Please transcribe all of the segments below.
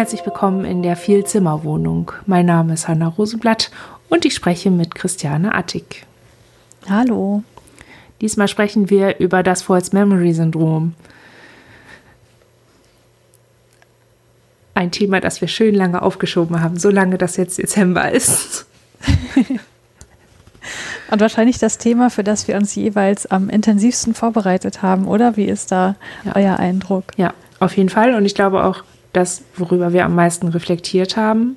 Herzlich willkommen in der Vielzimmerwohnung. Mein Name ist Hanna Rosenblatt und ich spreche mit Christiane Attig. Hallo. Diesmal sprechen wir über das False Memory Syndrom. Ein Thema, das wir schön lange aufgeschoben haben, so lange, dass jetzt Dezember ist. Und wahrscheinlich das Thema, für das wir uns jeweils am intensivsten vorbereitet haben, oder? Wie ist da ja. euer Eindruck? Ja, auf jeden Fall. Und ich glaube auch, das, worüber wir am meisten reflektiert haben,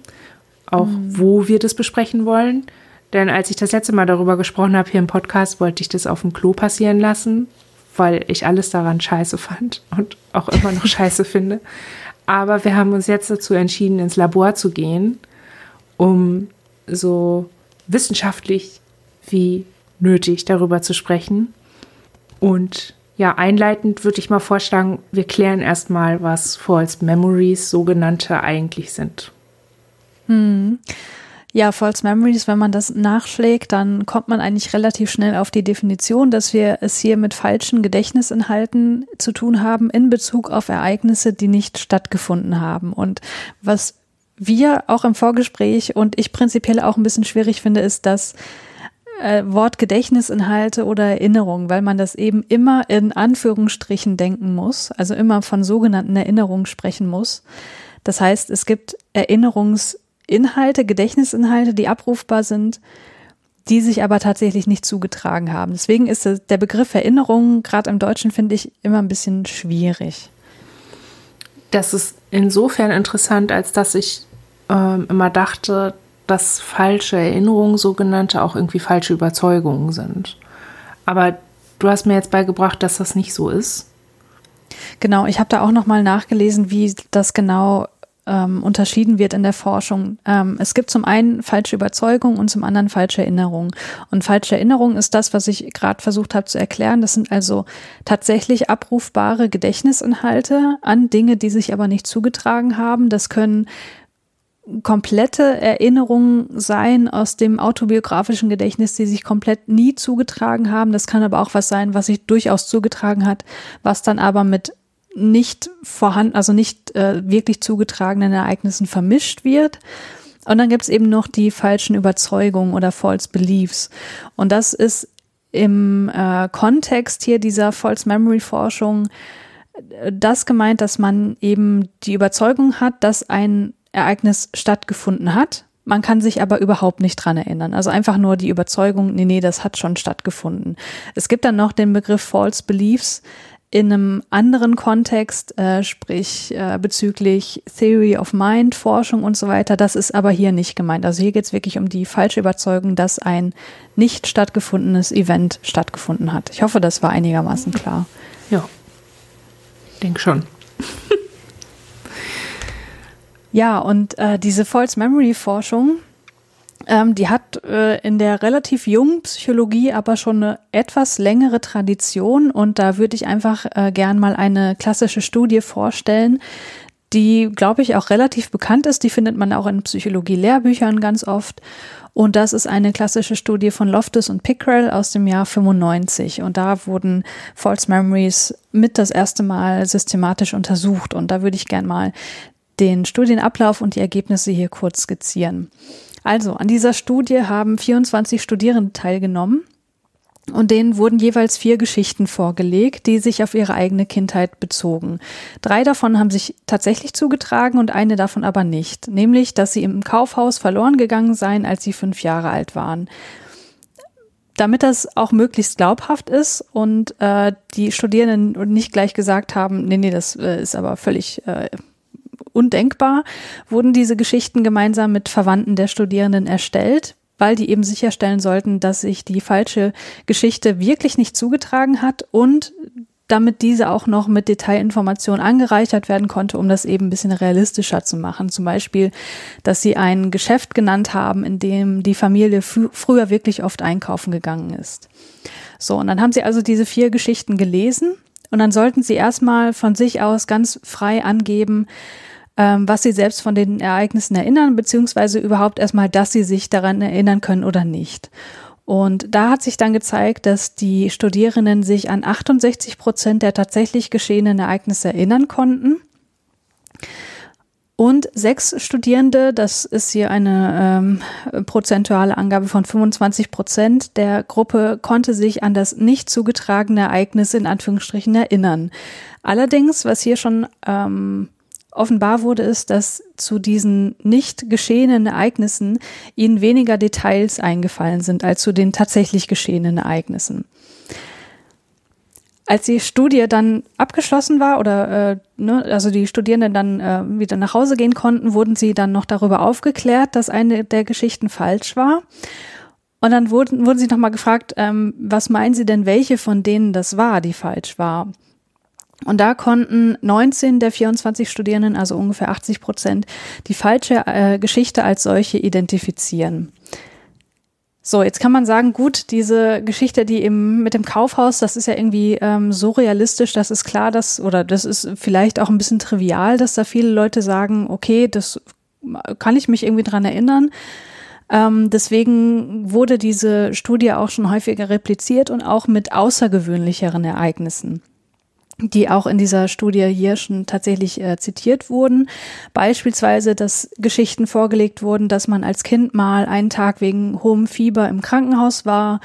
auch mhm. wo wir das besprechen wollen. Denn als ich das letzte Mal darüber gesprochen habe hier im Podcast, wollte ich das auf dem Klo passieren lassen, weil ich alles daran scheiße fand und auch immer noch scheiße finde. Aber wir haben uns jetzt dazu entschieden, ins Labor zu gehen, um so wissenschaftlich wie nötig darüber zu sprechen. Und ja, einleitend würde ich mal vorschlagen, wir klären erstmal, was False Memories sogenannte eigentlich sind. Hm. Ja, False Memories, wenn man das nachschlägt, dann kommt man eigentlich relativ schnell auf die Definition, dass wir es hier mit falschen Gedächtnisinhalten zu tun haben in Bezug auf Ereignisse, die nicht stattgefunden haben. Und was wir auch im Vorgespräch und ich prinzipiell auch ein bisschen schwierig finde, ist, dass äh, Wort Gedächtnisinhalte oder Erinnerung, weil man das eben immer in Anführungsstrichen denken muss, also immer von sogenannten Erinnerungen sprechen muss. Das heißt, es gibt Erinnerungsinhalte, Gedächtnisinhalte, die abrufbar sind, die sich aber tatsächlich nicht zugetragen haben. Deswegen ist der Begriff Erinnerung gerade im Deutschen, finde ich, immer ein bisschen schwierig. Das ist insofern interessant, als dass ich ähm, immer dachte, dass falsche Erinnerungen, sogenannte, auch irgendwie falsche Überzeugungen sind. Aber du hast mir jetzt beigebracht, dass das nicht so ist. Genau, ich habe da auch nochmal nachgelesen, wie das genau ähm, unterschieden wird in der Forschung. Ähm, es gibt zum einen falsche Überzeugung und zum anderen falsche Erinnerung. Und falsche Erinnerung ist das, was ich gerade versucht habe zu erklären. Das sind also tatsächlich abrufbare Gedächtnisinhalte an Dinge, die sich aber nicht zugetragen haben. Das können komplette Erinnerungen sein aus dem autobiografischen Gedächtnis, die sich komplett nie zugetragen haben. Das kann aber auch was sein, was sich durchaus zugetragen hat, was dann aber mit nicht vorhanden, also nicht äh, wirklich zugetragenen Ereignissen vermischt wird. Und dann gibt es eben noch die falschen Überzeugungen oder False Beliefs. Und das ist im äh, Kontext hier dieser False Memory Forschung äh, das gemeint, dass man eben die Überzeugung hat, dass ein Ereignis stattgefunden hat. Man kann sich aber überhaupt nicht dran erinnern. Also einfach nur die Überzeugung, nee, nee, das hat schon stattgefunden. Es gibt dann noch den Begriff False Beliefs in einem anderen Kontext, äh, sprich äh, bezüglich Theory of Mind, Forschung und so weiter. Das ist aber hier nicht gemeint. Also hier geht es wirklich um die falsche Überzeugung, dass ein nicht stattgefundenes Event stattgefunden hat. Ich hoffe, das war einigermaßen klar. Ja, denke schon. Ja, und äh, diese False Memory Forschung, ähm, die hat äh, in der relativ jungen Psychologie aber schon eine etwas längere Tradition und da würde ich einfach äh, gern mal eine klassische Studie vorstellen, die, glaube ich, auch relativ bekannt ist. Die findet man auch in Psychologie-Lehrbüchern ganz oft. Und das ist eine klassische Studie von Loftus und Pickrell aus dem Jahr 95. Und da wurden False Memories mit das erste Mal systematisch untersucht. Und da würde ich gern mal den Studienablauf und die Ergebnisse hier kurz skizzieren. Also, an dieser Studie haben 24 Studierende teilgenommen und denen wurden jeweils vier Geschichten vorgelegt, die sich auf ihre eigene Kindheit bezogen. Drei davon haben sich tatsächlich zugetragen und eine davon aber nicht, nämlich, dass sie im Kaufhaus verloren gegangen seien, als sie fünf Jahre alt waren. Damit das auch möglichst glaubhaft ist und äh, die Studierenden nicht gleich gesagt haben, nee, nee, das äh, ist aber völlig äh, undenkbar, wurden diese Geschichten gemeinsam mit Verwandten der Studierenden erstellt, weil die eben sicherstellen sollten, dass sich die falsche Geschichte wirklich nicht zugetragen hat und damit diese auch noch mit Detailinformationen angereichert werden konnte, um das eben ein bisschen realistischer zu machen. Zum Beispiel, dass sie ein Geschäft genannt haben, in dem die Familie früher wirklich oft einkaufen gegangen ist. So, und dann haben sie also diese vier Geschichten gelesen und dann sollten sie erstmal von sich aus ganz frei angeben, ähm, was sie selbst von den Ereignissen erinnern, beziehungsweise überhaupt erstmal, dass sie sich daran erinnern können oder nicht. Und da hat sich dann gezeigt, dass die Studierenden sich an 68 Prozent der tatsächlich geschehenen Ereignisse erinnern konnten. Und sechs Studierende, das ist hier eine ähm, prozentuale Angabe von 25 Prozent der Gruppe, konnte sich an das nicht zugetragene Ereignis in Anführungsstrichen erinnern. Allerdings, was hier schon ähm, offenbar wurde, ist, dass zu diesen nicht geschehenen Ereignissen ihnen weniger Details eingefallen sind als zu den tatsächlich geschehenen Ereignissen. Als die Studie dann abgeschlossen war oder äh, ne, also die Studierenden dann äh, wieder nach Hause gehen konnten, wurden sie dann noch darüber aufgeklärt, dass eine der Geschichten falsch war. Und dann wurden, wurden sie nochmal gefragt, ähm, was meinen Sie denn, welche von denen das war, die falsch war? Und da konnten 19 der 24 Studierenden, also ungefähr 80 Prozent, die falsche äh, Geschichte als solche identifizieren. So, jetzt kann man sagen, gut, diese Geschichte, die eben mit dem Kaufhaus, das ist ja irgendwie ähm, so realistisch, das ist klar, dass, oder das ist vielleicht auch ein bisschen trivial, dass da viele Leute sagen, okay, das kann ich mich irgendwie dran erinnern. Ähm, deswegen wurde diese Studie auch schon häufiger repliziert und auch mit außergewöhnlicheren Ereignissen die auch in dieser Studie hier schon tatsächlich äh, zitiert wurden. Beispielsweise, dass Geschichten vorgelegt wurden, dass man als Kind mal einen Tag wegen hohem Fieber im Krankenhaus war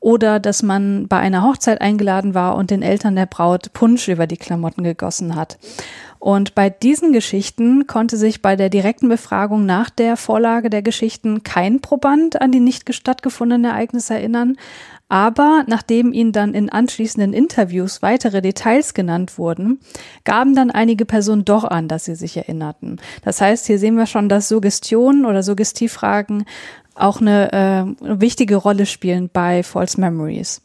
oder dass man bei einer Hochzeit eingeladen war und den Eltern der Braut Punsch über die Klamotten gegossen hat. Und bei diesen Geschichten konnte sich bei der direkten Befragung nach der Vorlage der Geschichten kein Proband an die nicht stattgefundenen Ereignisse erinnern, aber nachdem ihnen dann in anschließenden Interviews weitere Details genannt wurden, gaben dann einige Personen doch an, dass sie sich erinnerten. Das heißt, hier sehen wir schon, dass Suggestionen oder Suggestivfragen auch eine äh, wichtige Rolle spielen bei False Memories.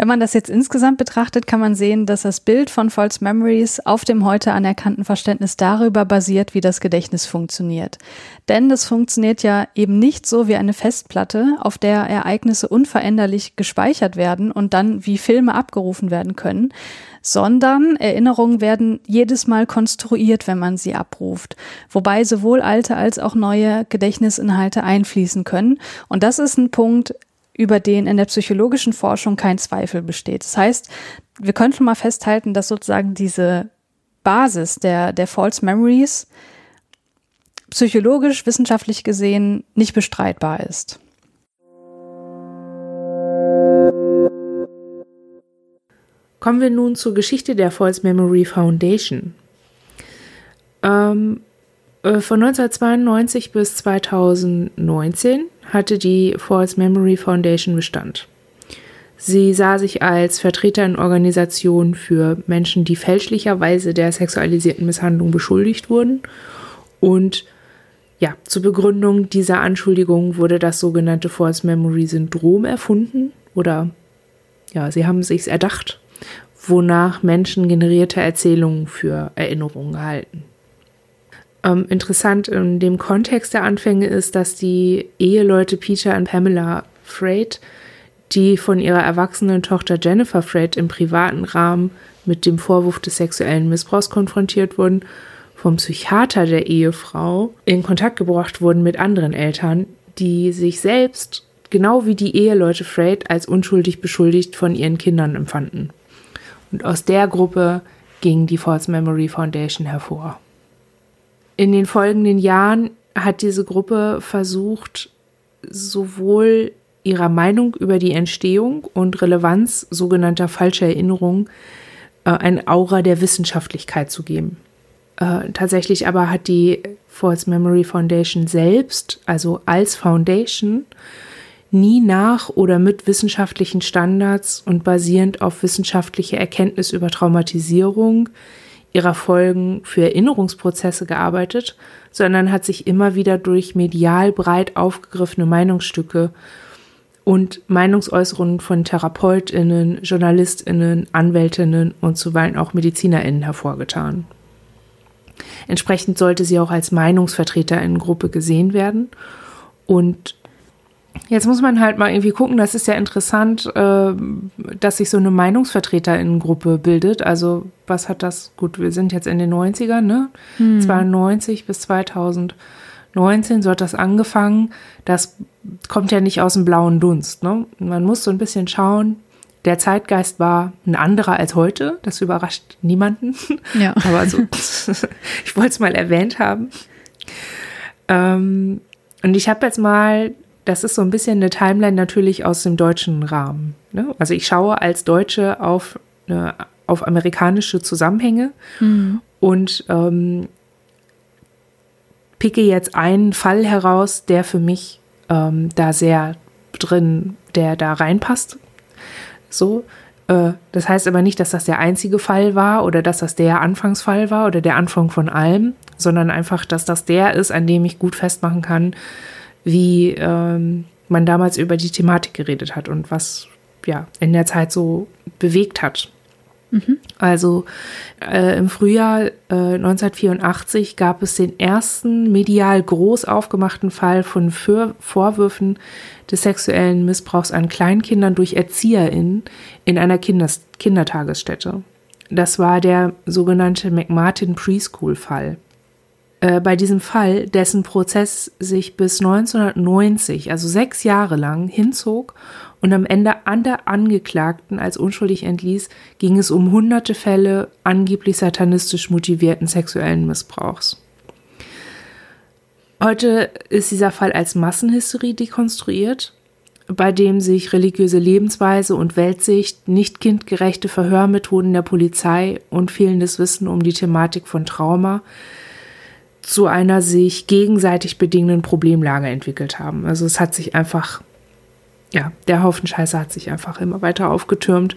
Wenn man das jetzt insgesamt betrachtet, kann man sehen, dass das Bild von False Memories auf dem heute anerkannten Verständnis darüber basiert, wie das Gedächtnis funktioniert. Denn das funktioniert ja eben nicht so wie eine Festplatte, auf der Ereignisse unveränderlich gespeichert werden und dann wie Filme abgerufen werden können, sondern Erinnerungen werden jedes Mal konstruiert, wenn man sie abruft, wobei sowohl alte als auch neue Gedächtnisinhalte einfließen können. Und das ist ein Punkt, über den in der psychologischen Forschung kein Zweifel besteht. Das heißt, wir können schon mal festhalten, dass sozusagen diese Basis der, der False Memories psychologisch, wissenschaftlich gesehen nicht bestreitbar ist. Kommen wir nun zur Geschichte der False Memory Foundation. Ähm, äh, von 1992 bis 2019 hatte die False Memory Foundation Bestand. Sie sah sich als Vertreterin Organisation für Menschen, die fälschlicherweise der sexualisierten Misshandlung beschuldigt wurden. Und ja, zur Begründung dieser Anschuldigung wurde das sogenannte False Memory Syndrom erfunden. Oder ja, sie haben sich's erdacht, wonach Menschen generierte Erzählungen für Erinnerungen gehalten. Ähm, interessant in dem Kontext der Anfänge ist, dass die Eheleute Peter und Pamela Freight, die von ihrer erwachsenen Tochter Jennifer Freight im privaten Rahmen mit dem Vorwurf des sexuellen Missbrauchs konfrontiert wurden, vom Psychiater der Ehefrau in Kontakt gebracht wurden mit anderen Eltern, die sich selbst, genau wie die Eheleute Freight, als unschuldig beschuldigt von ihren Kindern empfanden. Und aus der Gruppe ging die False Memory Foundation hervor. In den folgenden Jahren hat diese Gruppe versucht, sowohl ihrer Meinung über die Entstehung und Relevanz sogenannter falscher Erinnerungen äh, ein Aura der Wissenschaftlichkeit zu geben. Äh, tatsächlich aber hat die False Memory Foundation selbst, also als Foundation, nie nach oder mit wissenschaftlichen Standards und basierend auf wissenschaftlicher Erkenntnis über Traumatisierung, ihrer Folgen für Erinnerungsprozesse gearbeitet, sondern hat sich immer wieder durch medial breit aufgegriffene Meinungsstücke und Meinungsäußerungen von Therapeutinnen, Journalistinnen, Anwältinnen und zuweilen auch Medizinerinnen hervorgetan. Entsprechend sollte sie auch als Meinungsvertreterinnengruppe gesehen werden und Jetzt muss man halt mal irgendwie gucken, das ist ja interessant, äh, dass sich so eine Meinungsvertreterinnengruppe bildet. Also was hat das, gut, wir sind jetzt in den 90ern, ne? Hm. 92 bis 2019 so hat das angefangen. Das kommt ja nicht aus dem blauen Dunst, ne? Man muss so ein bisschen schauen, der Zeitgeist war ein anderer als heute. Das überrascht niemanden. Ja. Aber so, ich wollte es mal erwähnt haben. Ähm, und ich habe jetzt mal, das ist so ein bisschen eine Timeline natürlich aus dem deutschen Rahmen. Ne? Also ich schaue als Deutsche auf, eine, auf amerikanische Zusammenhänge mhm. und ähm, picke jetzt einen Fall heraus, der für mich ähm, da sehr drin, der da reinpasst. So. Äh, das heißt aber nicht, dass das der einzige Fall war oder dass das der Anfangsfall war oder der Anfang von allem, sondern einfach, dass das der ist, an dem ich gut festmachen kann, wie ähm, man damals über die Thematik geredet hat und was ja in der Zeit so bewegt hat. Mhm. Also äh, im Frühjahr äh, 1984 gab es den ersten medial groß aufgemachten Fall von Für Vorwürfen des sexuellen Missbrauchs an Kleinkindern durch ErzieherInnen in einer Kinders Kindertagesstätte. Das war der sogenannte McMartin Preschool-Fall. Äh, bei diesem Fall, dessen Prozess sich bis 1990, also sechs Jahre lang, hinzog und am Ende an der Angeklagten als unschuldig entließ, ging es um hunderte Fälle angeblich satanistisch motivierten sexuellen Missbrauchs. Heute ist dieser Fall als Massenhysterie dekonstruiert, bei dem sich religiöse Lebensweise und Weltsicht, nicht kindgerechte Verhörmethoden der Polizei und fehlendes Wissen um die Thematik von Trauma zu einer sich gegenseitig bedingenden Problemlage entwickelt haben. Also es hat sich einfach, ja, der Haufen Scheiße hat sich einfach immer weiter aufgetürmt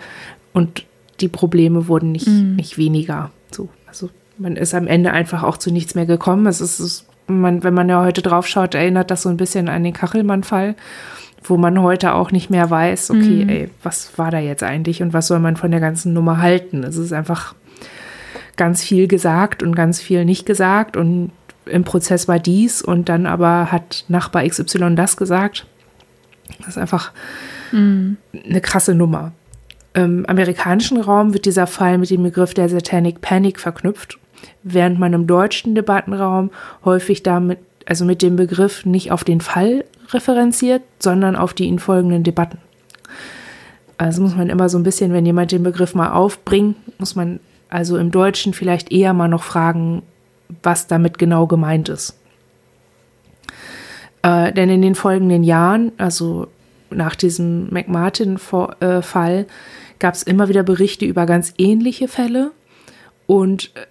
und die Probleme wurden nicht, mhm. nicht weniger. So, also man ist am Ende einfach auch zu nichts mehr gekommen. Es ist, man, wenn man ja heute drauf schaut, erinnert das so ein bisschen an den Kachelmann-Fall, wo man heute auch nicht mehr weiß, okay, mhm. ey, was war da jetzt eigentlich und was soll man von der ganzen Nummer halten? Es ist einfach ganz viel gesagt und ganz viel nicht gesagt und im Prozess war dies und dann aber hat Nachbar XY das gesagt. Das ist einfach mhm. eine krasse Nummer. Im amerikanischen Raum wird dieser Fall mit dem Begriff der Satanic Panic verknüpft, während man im deutschen Debattenraum häufig damit, also mit dem Begriff nicht auf den Fall referenziert, sondern auf die ihn folgenden Debatten. Also muss man immer so ein bisschen, wenn jemand den Begriff mal aufbringt, muss man also im Deutschen vielleicht eher mal noch fragen, was damit genau gemeint ist. Äh, denn in den folgenden Jahren, also nach diesem McMartin-Fall, äh, gab es immer wieder Berichte über ganz ähnliche Fälle und äh,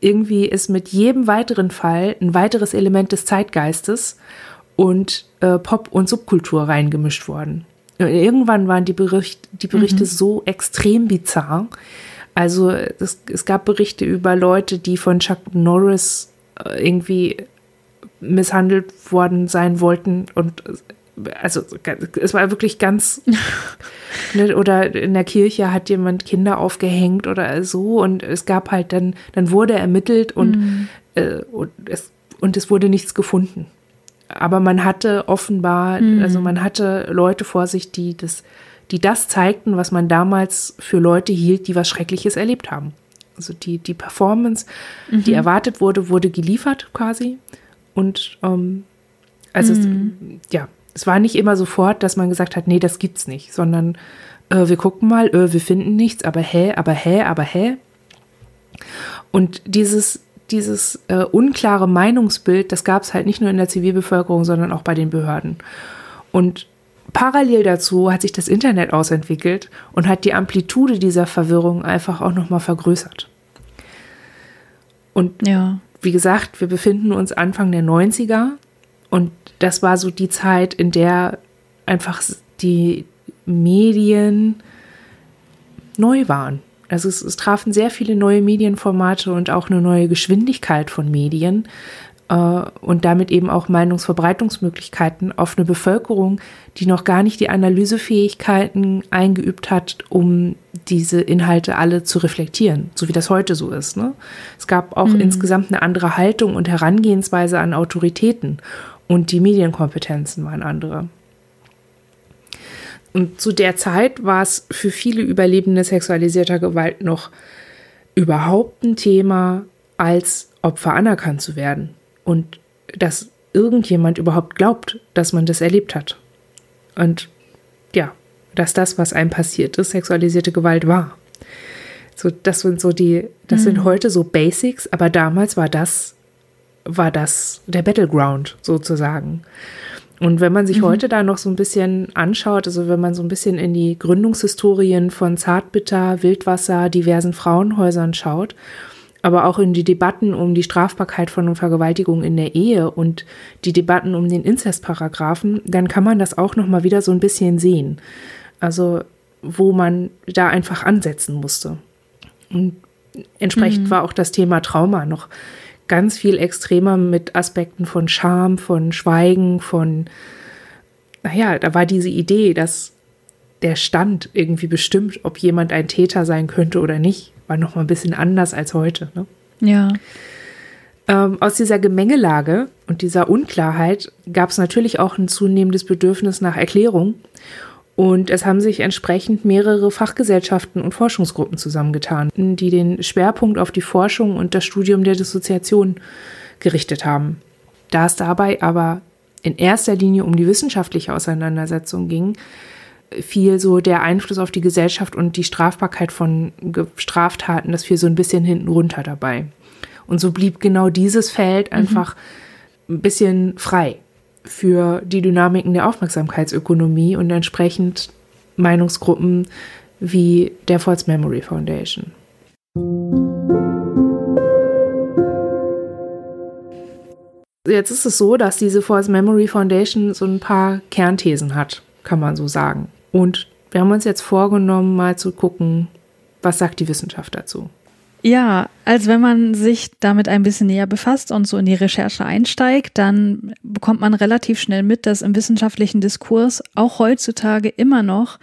irgendwie ist mit jedem weiteren Fall ein weiteres Element des Zeitgeistes und äh, Pop- und Subkultur reingemischt worden. Und irgendwann waren die, Bericht, die Berichte mhm. so extrem bizarr, also es, es gab Berichte über Leute, die von Chuck Norris äh, irgendwie misshandelt worden sein wollten und also es war wirklich ganz ne, oder in der Kirche hat jemand Kinder aufgehängt oder so und es gab halt dann dann wurde ermittelt und, mhm. äh, und es und es wurde nichts gefunden aber man hatte offenbar mhm. also man hatte Leute vor sich die das die das zeigten, was man damals für Leute hielt, die was Schreckliches erlebt haben. Also die, die Performance, mhm. die erwartet wurde, wurde geliefert quasi. Und ähm, also mhm. es, ja, es war nicht immer sofort, dass man gesagt hat, nee, das gibt's nicht, sondern äh, wir gucken mal, äh, wir finden nichts, aber hä, aber hä, aber hä. Und dieses, dieses äh, unklare Meinungsbild, das gab es halt nicht nur in der Zivilbevölkerung, sondern auch bei den Behörden. Und Parallel dazu hat sich das Internet ausentwickelt und hat die Amplitude dieser Verwirrung einfach auch nochmal vergrößert. Und ja. wie gesagt, wir befinden uns Anfang der 90er und das war so die Zeit, in der einfach die Medien neu waren. Also es, es trafen sehr viele neue Medienformate und auch eine neue Geschwindigkeit von Medien, und damit eben auch Meinungsverbreitungsmöglichkeiten auf eine Bevölkerung, die noch gar nicht die Analysefähigkeiten eingeübt hat, um diese Inhalte alle zu reflektieren, so wie das heute so ist. Ne? Es gab auch mhm. insgesamt eine andere Haltung und Herangehensweise an Autoritäten und die Medienkompetenzen waren andere. Und zu der Zeit war es für viele Überlebende sexualisierter Gewalt noch überhaupt ein Thema, als Opfer anerkannt zu werden und dass irgendjemand überhaupt glaubt, dass man das erlebt hat. Und ja, dass das, was einem passiert ist, sexualisierte Gewalt war. So, das sind so die, das mhm. sind heute so Basics, aber damals war das, war das der Battleground sozusagen. Und wenn man sich mhm. heute da noch so ein bisschen anschaut, also wenn man so ein bisschen in die Gründungshistorien von Zartbitter, Wildwasser, diversen Frauenhäusern schaut, aber auch in die Debatten um die Strafbarkeit von Vergewaltigung in der Ehe und die Debatten um den Inzestparagraphen, dann kann man das auch noch mal wieder so ein bisschen sehen. Also wo man da einfach ansetzen musste. Und entsprechend mhm. war auch das Thema Trauma noch ganz viel extremer mit Aspekten von Scham, von Schweigen, von, naja, da war diese Idee, dass der Stand irgendwie bestimmt, ob jemand ein Täter sein könnte oder nicht, war noch mal ein bisschen anders als heute. Ne? Ja. Ähm, aus dieser Gemengelage und dieser Unklarheit gab es natürlich auch ein zunehmendes Bedürfnis nach Erklärung. Und es haben sich entsprechend mehrere Fachgesellschaften und Forschungsgruppen zusammengetan, die den Schwerpunkt auf die Forschung und das Studium der Dissoziation gerichtet haben. Da es dabei aber in erster Linie um die wissenschaftliche Auseinandersetzung ging, fiel so der Einfluss auf die Gesellschaft und die Strafbarkeit von Straftaten, das fiel so ein bisschen hinten runter dabei. Und so blieb genau dieses Feld mhm. einfach mhm. ein bisschen frei für die Dynamiken der Aufmerksamkeitsökonomie und entsprechend Meinungsgruppen wie der False Memory Foundation. Jetzt ist es so, dass diese False Memory Foundation so ein paar Kernthesen hat, kann man so sagen. Und wir haben uns jetzt vorgenommen, mal zu gucken, was sagt die Wissenschaft dazu. Ja, also wenn man sich damit ein bisschen näher befasst und so in die Recherche einsteigt, dann bekommt man relativ schnell mit, dass im wissenschaftlichen Diskurs auch heutzutage immer noch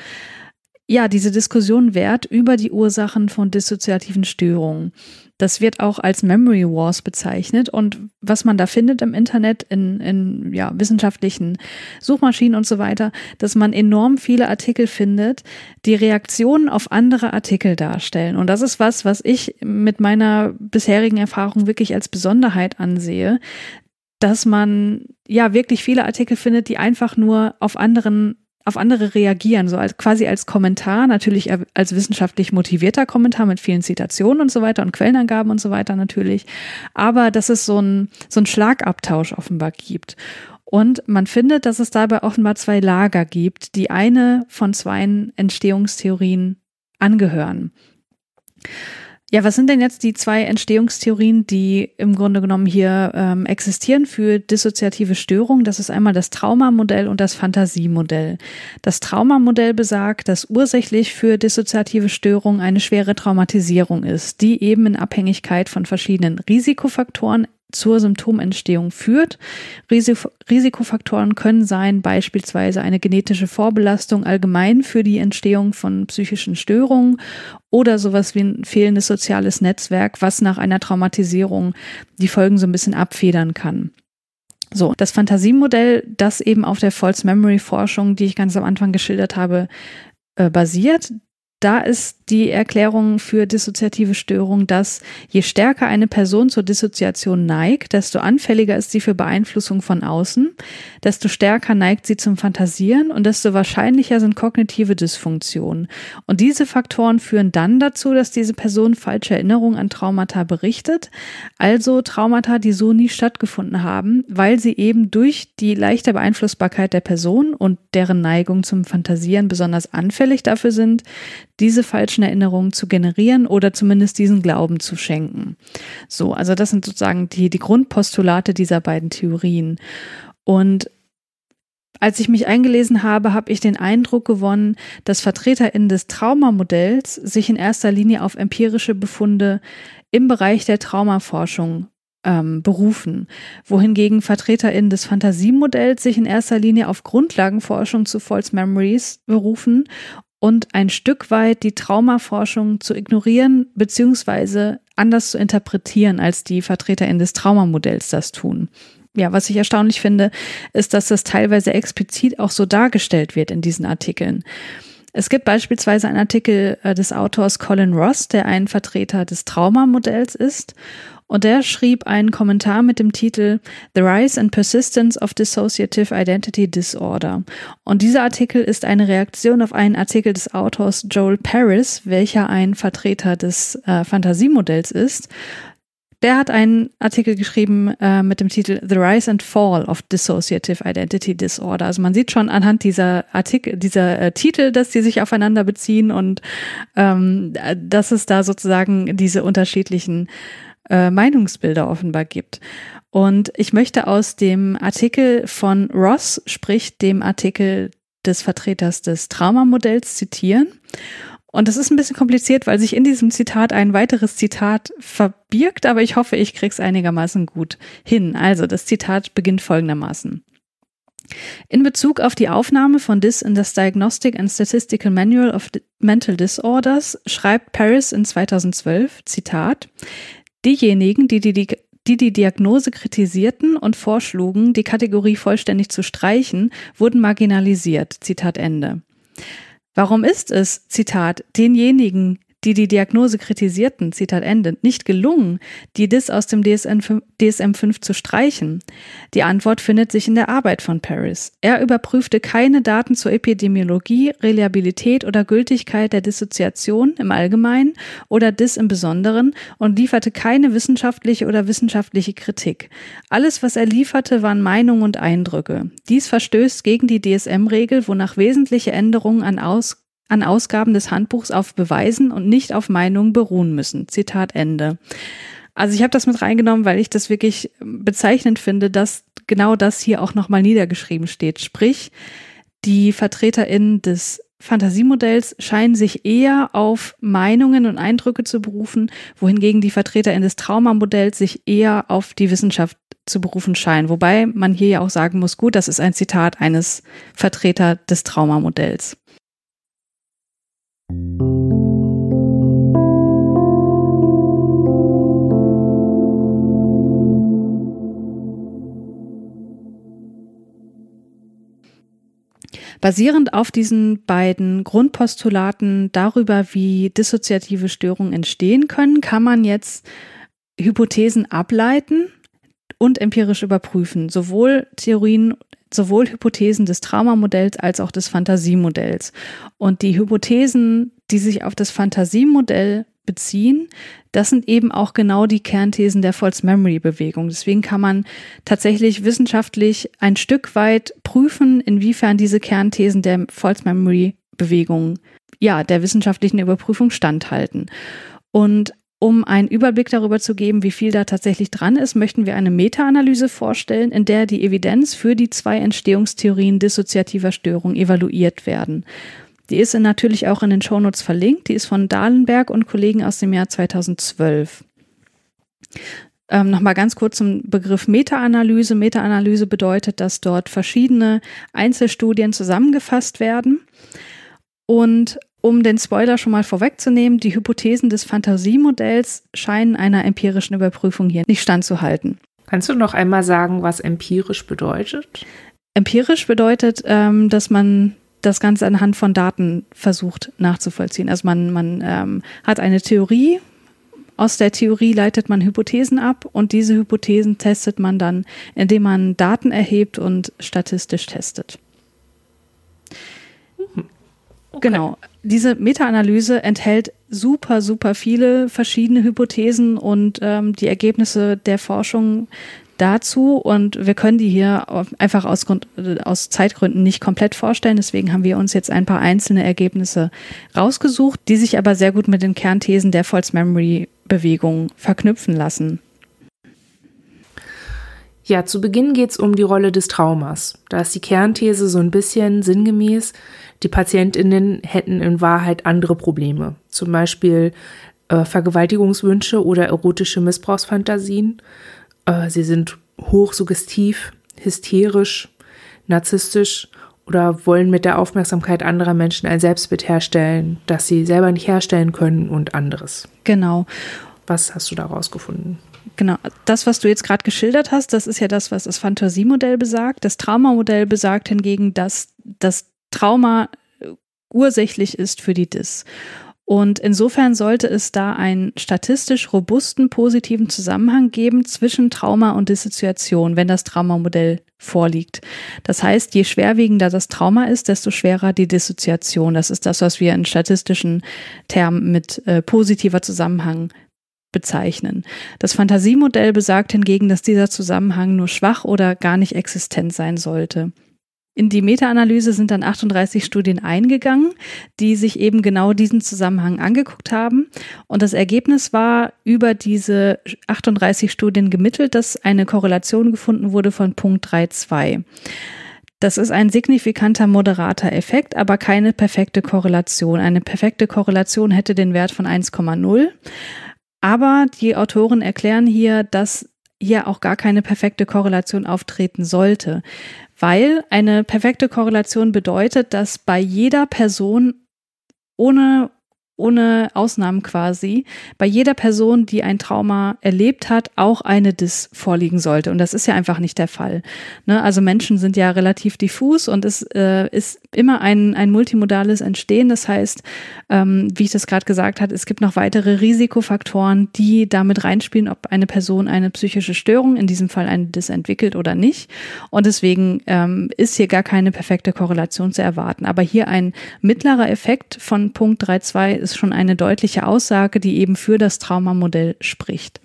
ja, diese Diskussion wert über die Ursachen von dissoziativen Störungen. Das wird auch als Memory Wars bezeichnet. Und was man da findet im Internet, in, in ja, wissenschaftlichen Suchmaschinen und so weiter, dass man enorm viele Artikel findet, die Reaktionen auf andere Artikel darstellen. Und das ist was, was ich mit meiner bisherigen Erfahrung wirklich als Besonderheit ansehe, dass man ja wirklich viele Artikel findet, die einfach nur auf anderen auf andere reagieren, so als quasi als Kommentar, natürlich als wissenschaftlich motivierter Kommentar mit vielen Zitationen und so weiter und Quellenangaben und so weiter natürlich, aber dass es so ein, so ein Schlagabtausch offenbar gibt. Und man findet, dass es dabei offenbar zwei Lager gibt, die eine von zwei Entstehungstheorien angehören. Ja, was sind denn jetzt die zwei Entstehungstheorien, die im Grunde genommen hier ähm, existieren für dissoziative Störungen? Das ist einmal das Traumamodell und das Fantasiemodell. Das Traumamodell besagt, dass ursächlich für dissoziative Störungen eine schwere Traumatisierung ist, die eben in Abhängigkeit von verschiedenen Risikofaktoren zur Symptomentstehung führt. Risikofaktoren können sein beispielsweise eine genetische Vorbelastung allgemein für die Entstehung von psychischen Störungen oder sowas wie ein fehlendes soziales Netzwerk, was nach einer Traumatisierung die Folgen so ein bisschen abfedern kann. So, das Fantasiemodell, das eben auf der False Memory Forschung, die ich ganz am Anfang geschildert habe, äh, basiert, da ist die Erklärung für dissoziative Störung, dass je stärker eine Person zur Dissoziation neigt, desto anfälliger ist sie für Beeinflussung von außen, desto stärker neigt sie zum Fantasieren und desto wahrscheinlicher sind kognitive Dysfunktionen. Und diese Faktoren führen dann dazu, dass diese Person falsche Erinnerungen an Traumata berichtet, also Traumata, die so nie stattgefunden haben, weil sie eben durch die leichte Beeinflussbarkeit der Person und deren Neigung zum Fantasieren besonders anfällig dafür sind, diese falschen Erinnerungen zu generieren oder zumindest diesen Glauben zu schenken. So, also das sind sozusagen die, die Grundpostulate dieser beiden Theorien. Und als ich mich eingelesen habe, habe ich den Eindruck gewonnen, dass VertreterInnen des Traumamodells sich in erster Linie auf empirische Befunde im Bereich der Traumaforschung ähm, berufen, wohingegen VertreterInnen des Fantasiemodells sich in erster Linie auf Grundlagenforschung zu False Memories berufen und ein Stück weit die Traumaforschung zu ignorieren beziehungsweise anders zu interpretieren, als die VertreterInnen des Traumamodells das tun. Ja, was ich erstaunlich finde, ist, dass das teilweise explizit auch so dargestellt wird in diesen Artikeln. Es gibt beispielsweise einen Artikel äh, des Autors Colin Ross, der ein Vertreter des Traumamodells ist Und der schrieb einen Kommentar mit dem Titel The Rise and Persistence of Dissociative Identity Disorder. Und dieser Artikel ist eine Reaktion auf einen Artikel des Autors Joel Paris, welcher ein Vertreter des äh, Fantasiemodells ist. Der hat einen Artikel geschrieben äh, mit dem Titel The Rise and Fall of Dissociative Identity Disorder. Also man sieht schon anhand dieser Artikel, dieser äh, Titel, dass die sich aufeinander beziehen und ähm, dass es da sozusagen diese unterschiedlichen äh, Meinungsbilder offenbar gibt. Und ich möchte aus dem Artikel von Ross, sprich dem Artikel des Vertreters des Traumamodells, zitieren. Und das ist ein bisschen kompliziert, weil sich in diesem Zitat ein weiteres Zitat verbirgt, aber ich hoffe, ich krieg's einigermaßen gut hin. Also, das Zitat beginnt folgendermaßen. In Bezug auf die Aufnahme von DIS in das Diagnostic and Statistical Manual of Mental Disorders schreibt Paris in 2012, Zitat, diejenigen, die die, die die Diagnose kritisierten und vorschlugen, die Kategorie vollständig zu streichen, wurden marginalisiert. Zitat Ende. Warum ist es, Zitat, denjenigen, die die Diagnose kritisierten, Zitat Ende, nicht gelungen, die DIS aus dem DSM-5 zu streichen? Die Antwort findet sich in der Arbeit von Paris. Er überprüfte keine Daten zur Epidemiologie, Reliabilität oder Gültigkeit der Dissoziation im Allgemeinen oder DIS im Besonderen und lieferte keine wissenschaftliche oder wissenschaftliche Kritik. Alles, was er lieferte, waren Meinungen und Eindrücke. Dies verstößt gegen die DSM-Regel, wonach wesentliche Änderungen an Aus an Ausgaben des Handbuchs auf Beweisen und nicht auf Meinungen beruhen müssen. Zitat Ende. Also ich habe das mit reingenommen, weil ich das wirklich bezeichnend finde, dass genau das hier auch nochmal niedergeschrieben steht. Sprich, die VertreterInnen des Fantasiemodells scheinen sich eher auf Meinungen und Eindrücke zu berufen, wohingegen die VertreterInnen des Traumamodells sich eher auf die Wissenschaft zu berufen scheinen. Wobei man hier ja auch sagen muss, gut, das ist ein Zitat eines Vertreter des Traumamodells. Basierend auf diesen beiden Grundpostulaten darüber, wie dissoziative Störungen entstehen können, kann man jetzt Hypothesen ableiten und empirisch überprüfen, sowohl Theorien sowohl Hypothesen des Traumamodells als auch des Fantasiemodells. Und die Hypothesen, die sich auf das Fantasiemodell beziehen, das sind eben auch genau die Kernthesen der False Memory Bewegung. Deswegen kann man tatsächlich wissenschaftlich ein Stück weit prüfen, inwiefern diese Kernthesen der False Memory Bewegung ja, der wissenschaftlichen Überprüfung standhalten. Und um einen Überblick darüber zu geben, wie viel da tatsächlich dran ist, möchten wir eine Meta-Analyse vorstellen, in der die Evidenz für die zwei Entstehungstheorien dissoziativer Störung evaluiert werden. Die ist natürlich auch in den Shownotes verlinkt. Die ist von Dahlenberg und Kollegen aus dem Jahr 2012. Ähm, Nochmal ganz kurz zum Begriff Meta-Analyse. Meta-Analyse bedeutet, dass dort verschiedene Einzelstudien zusammengefasst werden und um den Spoiler schon mal vorwegzunehmen, die Hypothesen des Fantasiemodells scheinen einer empirischen Überprüfung hier nicht standzuhalten. Kannst du noch einmal sagen, was empirisch bedeutet? Empirisch bedeutet, ähm, dass man das Ganze anhand von Daten versucht nachzuvollziehen. Also man, man ähm, hat eine Theorie, aus der Theorie leitet man Hypothesen ab und diese Hypothesen testet man dann, indem man Daten erhebt und statistisch testet. Okay. Genau. Diese Meta-Analyse enthält super, super viele verschiedene Hypothesen und ähm, die Ergebnisse der Forschung dazu. Und wir können die hier einfach aus, Grund, aus Zeitgründen nicht komplett vorstellen. Deswegen haben wir uns jetzt ein paar einzelne Ergebnisse rausgesucht, die sich aber sehr gut mit den Kernthesen der False Memory Bewegung verknüpfen lassen. Ja, zu Beginn geht es um die Rolle des Traumas. Da ist die Kernthese so ein bisschen sinngemäß, die Patientinnen hätten in Wahrheit andere Probleme, zum Beispiel äh, Vergewaltigungswünsche oder erotische Missbrauchsfantasien. Äh, sie sind hochsuggestiv, hysterisch, narzisstisch oder wollen mit der Aufmerksamkeit anderer Menschen ein Selbstbild herstellen, das sie selber nicht herstellen können und anderes. Genau. Was hast du da rausgefunden? Genau, das, was du jetzt gerade geschildert hast, das ist ja das, was das Fantasiemodell besagt. Das Traumamodell besagt hingegen, dass das Trauma äh, ursächlich ist für die DIS. Und insofern sollte es da einen statistisch robusten positiven Zusammenhang geben zwischen Trauma und Dissoziation, wenn das Traumamodell vorliegt. Das heißt, je schwerwiegender das Trauma ist, desto schwerer die Dissoziation. Das ist das, was wir in statistischen Termen mit äh, positiver Zusammenhang bezeichnen. Das Fantasiemodell besagt hingegen, dass dieser Zusammenhang nur schwach oder gar nicht existent sein sollte. In die Meta-Analyse sind dann 38 Studien eingegangen, die sich eben genau diesen Zusammenhang angeguckt haben. Und das Ergebnis war über diese 38 Studien gemittelt, dass eine Korrelation gefunden wurde von Punkt 3,2. Das ist ein signifikanter moderater Effekt, aber keine perfekte Korrelation. Eine perfekte Korrelation hätte den Wert von 1,0. Aber die Autoren erklären hier, dass hier auch gar keine perfekte Korrelation auftreten sollte, weil eine perfekte Korrelation bedeutet, dass bei jeder Person ohne ohne Ausnahmen quasi, bei jeder Person, die ein Trauma erlebt hat, auch eine Dis vorliegen sollte. Und das ist ja einfach nicht der Fall. Ne? Also Menschen sind ja relativ diffus und es äh, ist immer ein, ein multimodales Entstehen. Das heißt, ähm, wie ich das gerade gesagt habe, es gibt noch weitere Risikofaktoren, die damit reinspielen, ob eine Person eine psychische Störung, in diesem Fall eine Dis entwickelt oder nicht. Und deswegen ähm, ist hier gar keine perfekte Korrelation zu erwarten. Aber hier ein mittlerer Effekt von Punkt 3.2 ist schon eine deutliche Aussage, die eben für das Traumamodell spricht.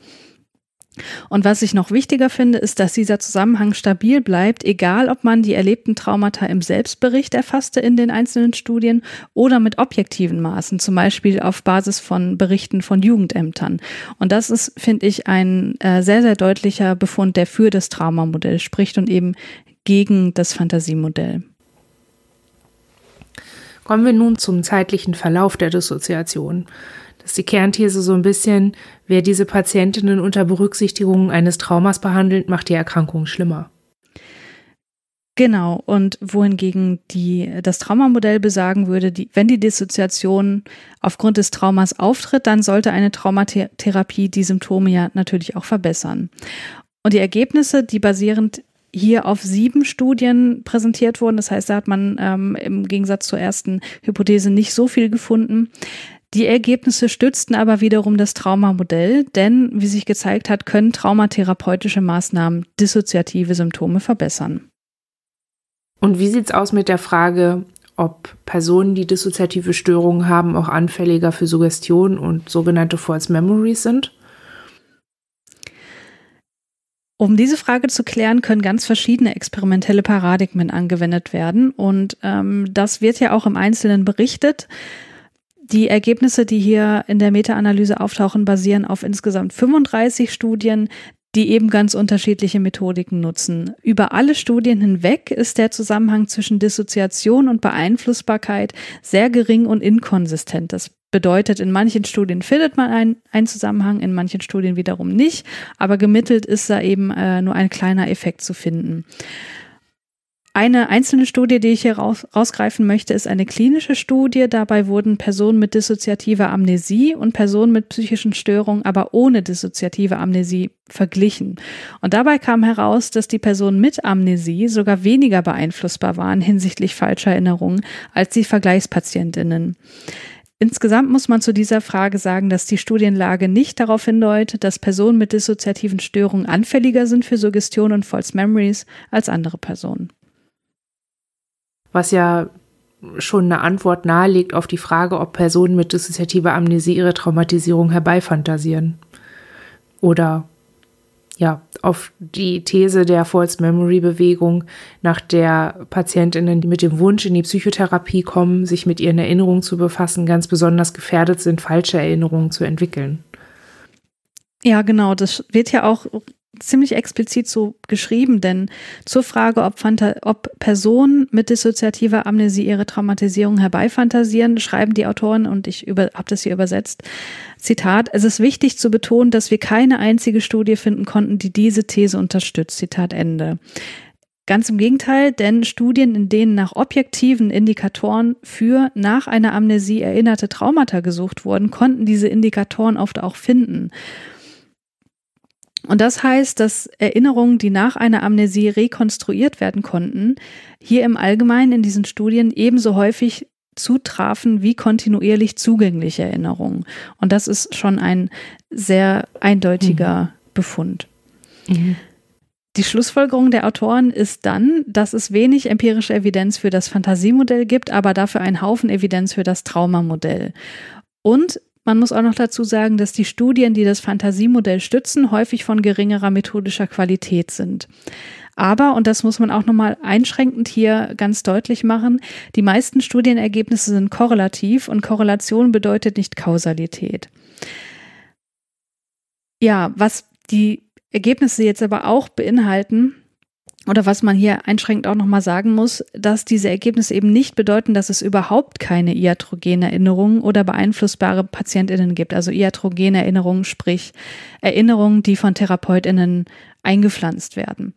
Und was ich noch wichtiger finde, ist, dass dieser Zusammenhang stabil bleibt, egal ob man die erlebten Traumata im Selbstbericht erfasste in den einzelnen Studien oder mit objektiven Maßen, zum Beispiel auf Basis von Berichten von Jugendämtern. Und das ist, finde ich, ein äh, sehr, sehr deutlicher Befund, der für das Traumamodell spricht und eben gegen das Fantasiemodell. Kommen wir nun zum zeitlichen Verlauf der Dissoziation. Das ist die Kernthese so ein bisschen, wer diese Patientinnen unter Berücksichtigung eines Traumas behandelt, macht die Erkrankung schlimmer. Genau, und wohingegen die, das Traumamodell besagen würde, die, wenn die Dissoziation aufgrund des Traumas auftritt, dann sollte eine Traumatherapie die Symptome ja natürlich auch verbessern. Und die Ergebnisse, die basierend hier auf sieben Studien präsentiert wurden. Das heißt, da hat man ähm, im Gegensatz zur ersten Hypothese nicht so viel gefunden. Die Ergebnisse stützten aber wiederum das Traumamodell, denn wie sich gezeigt hat, können traumatherapeutische Maßnahmen dissoziative Symptome verbessern. Und wie sieht's aus mit der Frage, ob Personen, die dissoziative Störungen haben, auch anfälliger für Suggestion und sogenannte False Memories sind? Um diese Frage zu klären, können ganz verschiedene experimentelle Paradigmen angewendet werden. Und ähm, das wird ja auch im Einzelnen berichtet. Die Ergebnisse, die hier in der Meta-Analyse auftauchen, basieren auf insgesamt 35 Studien, die eben ganz unterschiedliche Methodiken nutzen. Über alle Studien hinweg ist der Zusammenhang zwischen Dissoziation und Beeinflussbarkeit sehr gering und inkonsistent. Das bedeutet, in manchen Studien findet man einen, einen Zusammenhang, in manchen Studien wiederum nicht, aber gemittelt ist da eben äh, nur ein kleiner Effekt zu finden. Eine einzelne Studie, die ich hier raus, rausgreifen möchte, ist eine klinische Studie. Dabei wurden Personen mit dissoziativer Amnesie und Personen mit psychischen Störungen, aber ohne dissoziative Amnesie verglichen. Und dabei kam heraus, dass die Personen mit Amnesie sogar weniger beeinflussbar waren hinsichtlich falscher Erinnerungen als die Vergleichspatientinnen. Insgesamt muss man zu dieser Frage sagen, dass die Studienlage nicht darauf hindeutet, dass Personen mit dissoziativen Störungen anfälliger sind für Suggestion und False Memories als andere Personen was ja schon eine Antwort nahelegt auf die Frage, ob Personen mit dissoziativer Amnesie ihre Traumatisierung herbeifantasieren. Oder ja, auf die These der False Memory Bewegung, nach der Patientinnen, die mit dem Wunsch in die Psychotherapie kommen, sich mit ihren Erinnerungen zu befassen, ganz besonders gefährdet sind, falsche Erinnerungen zu entwickeln. Ja, genau. Das wird ja auch ziemlich explizit so geschrieben, denn zur Frage, ob, Phanta ob Personen mit dissoziativer Amnesie ihre Traumatisierung herbeifantasieren, schreiben die Autoren, und ich habe das hier übersetzt, Zitat, es ist wichtig zu betonen, dass wir keine einzige Studie finden konnten, die diese These unterstützt. Zitat Ende. Ganz im Gegenteil, denn Studien, in denen nach objektiven Indikatoren für nach einer Amnesie erinnerte Traumata gesucht wurden, konnten diese Indikatoren oft auch finden. Und das heißt, dass Erinnerungen, die nach einer Amnesie rekonstruiert werden konnten, hier im Allgemeinen in diesen Studien ebenso häufig zutrafen wie kontinuierlich zugängliche Erinnerungen. Und das ist schon ein sehr eindeutiger mhm. Befund. Mhm. Die Schlussfolgerung der Autoren ist dann, dass es wenig empirische Evidenz für das Fantasiemodell gibt, aber dafür einen Haufen Evidenz für das Traumamodell. Und man muss auch noch dazu sagen, dass die Studien, die das Fantasiemodell stützen, häufig von geringerer methodischer Qualität sind. Aber, und das muss man auch nochmal einschränkend hier ganz deutlich machen, die meisten Studienergebnisse sind korrelativ und Korrelation bedeutet nicht Kausalität. Ja, was die Ergebnisse jetzt aber auch beinhalten, oder was man hier einschränkend auch nochmal sagen muss, dass diese Ergebnisse eben nicht bedeuten, dass es überhaupt keine iatrogene Erinnerungen oder beeinflussbare PatientInnen gibt. Also iatrogene Erinnerungen, sprich Erinnerungen, die von TherapeutInnen eingepflanzt werden.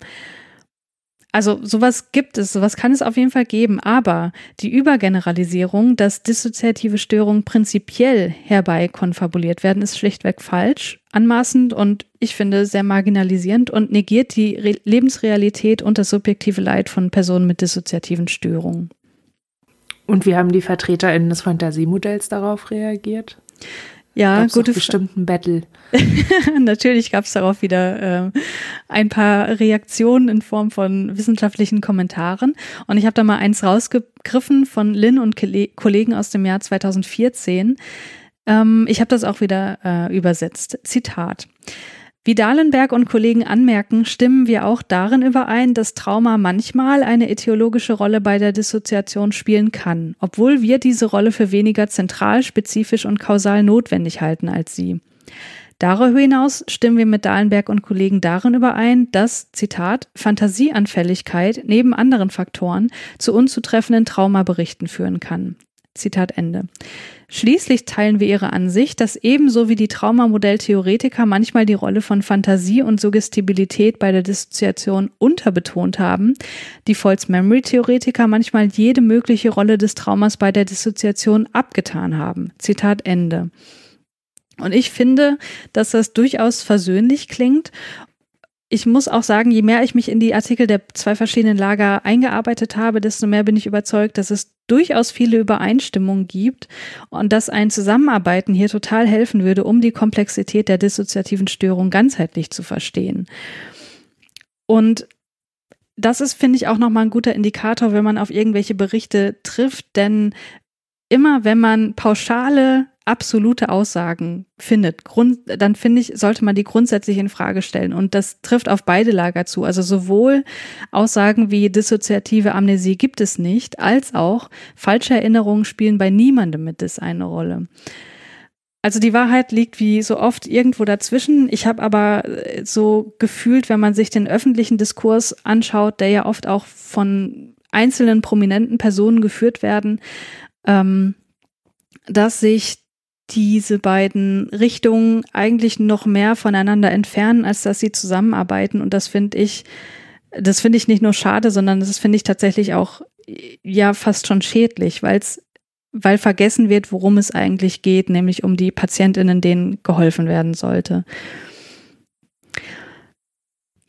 Also sowas gibt es, sowas kann es auf jeden Fall geben, aber die Übergeneralisierung, dass dissoziative Störungen prinzipiell herbei konfabuliert werden, ist schlichtweg falsch, anmaßend und ich finde sehr marginalisierend und negiert die Re Lebensrealität und das subjektive Leid von Personen mit dissoziativen Störungen. Und wie haben die VertreterInnen des Fantasiemodells darauf reagiert? Ja, Gab's gute bestimmt ein Battle. Natürlich gab es darauf wieder äh, ein paar Reaktionen in Form von wissenschaftlichen Kommentaren. Und ich habe da mal eins rausgegriffen von Lynn und Kollegen aus dem Jahr 2014. Ähm, ich habe das auch wieder äh, übersetzt. Zitat. Wie Dahlenberg und Kollegen anmerken, stimmen wir auch darin überein, dass Trauma manchmal eine etiologische Rolle bei der Dissoziation spielen kann, obwohl wir diese Rolle für weniger zentral, spezifisch und kausal notwendig halten als sie. Darüber hinaus stimmen wir mit Dahlenberg und Kollegen darin überein, dass, Zitat, Fantasieanfälligkeit neben anderen Faktoren zu unzutreffenden Traumaberichten führen kann. Zitat Ende. Schließlich teilen wir ihre Ansicht, dass ebenso wie die Traumamodelltheoretiker manchmal die Rolle von Fantasie und Suggestibilität bei der Dissoziation unterbetont haben, die False Memory Theoretiker manchmal jede mögliche Rolle des Traumas bei der Dissoziation abgetan haben. Zitat Ende. Und ich finde, dass das durchaus versöhnlich klingt ich muss auch sagen, je mehr ich mich in die Artikel der zwei verschiedenen Lager eingearbeitet habe, desto mehr bin ich überzeugt, dass es durchaus viele Übereinstimmungen gibt und dass ein Zusammenarbeiten hier total helfen würde, um die Komplexität der dissoziativen Störung ganzheitlich zu verstehen. Und das ist, finde ich, auch nochmal ein guter Indikator, wenn man auf irgendwelche Berichte trifft, denn immer wenn man pauschale absolute Aussagen findet, Grund, dann finde ich, sollte man die grundsätzlich in Frage stellen. Und das trifft auf beide Lager zu. Also sowohl Aussagen wie dissoziative Amnesie gibt es nicht, als auch falsche Erinnerungen spielen bei niemandem mit das eine Rolle. Also die Wahrheit liegt wie so oft irgendwo dazwischen. Ich habe aber äh, so gefühlt, wenn man sich den öffentlichen Diskurs anschaut, der ja oft auch von einzelnen prominenten Personen geführt werden, ähm, dass sich diese beiden Richtungen eigentlich noch mehr voneinander entfernen, als dass sie zusammenarbeiten. Und das finde ich, das finde ich nicht nur schade, sondern das finde ich tatsächlich auch ja fast schon schädlich, weil es weil vergessen wird, worum es eigentlich geht, nämlich um die Patientinnen, denen geholfen werden sollte.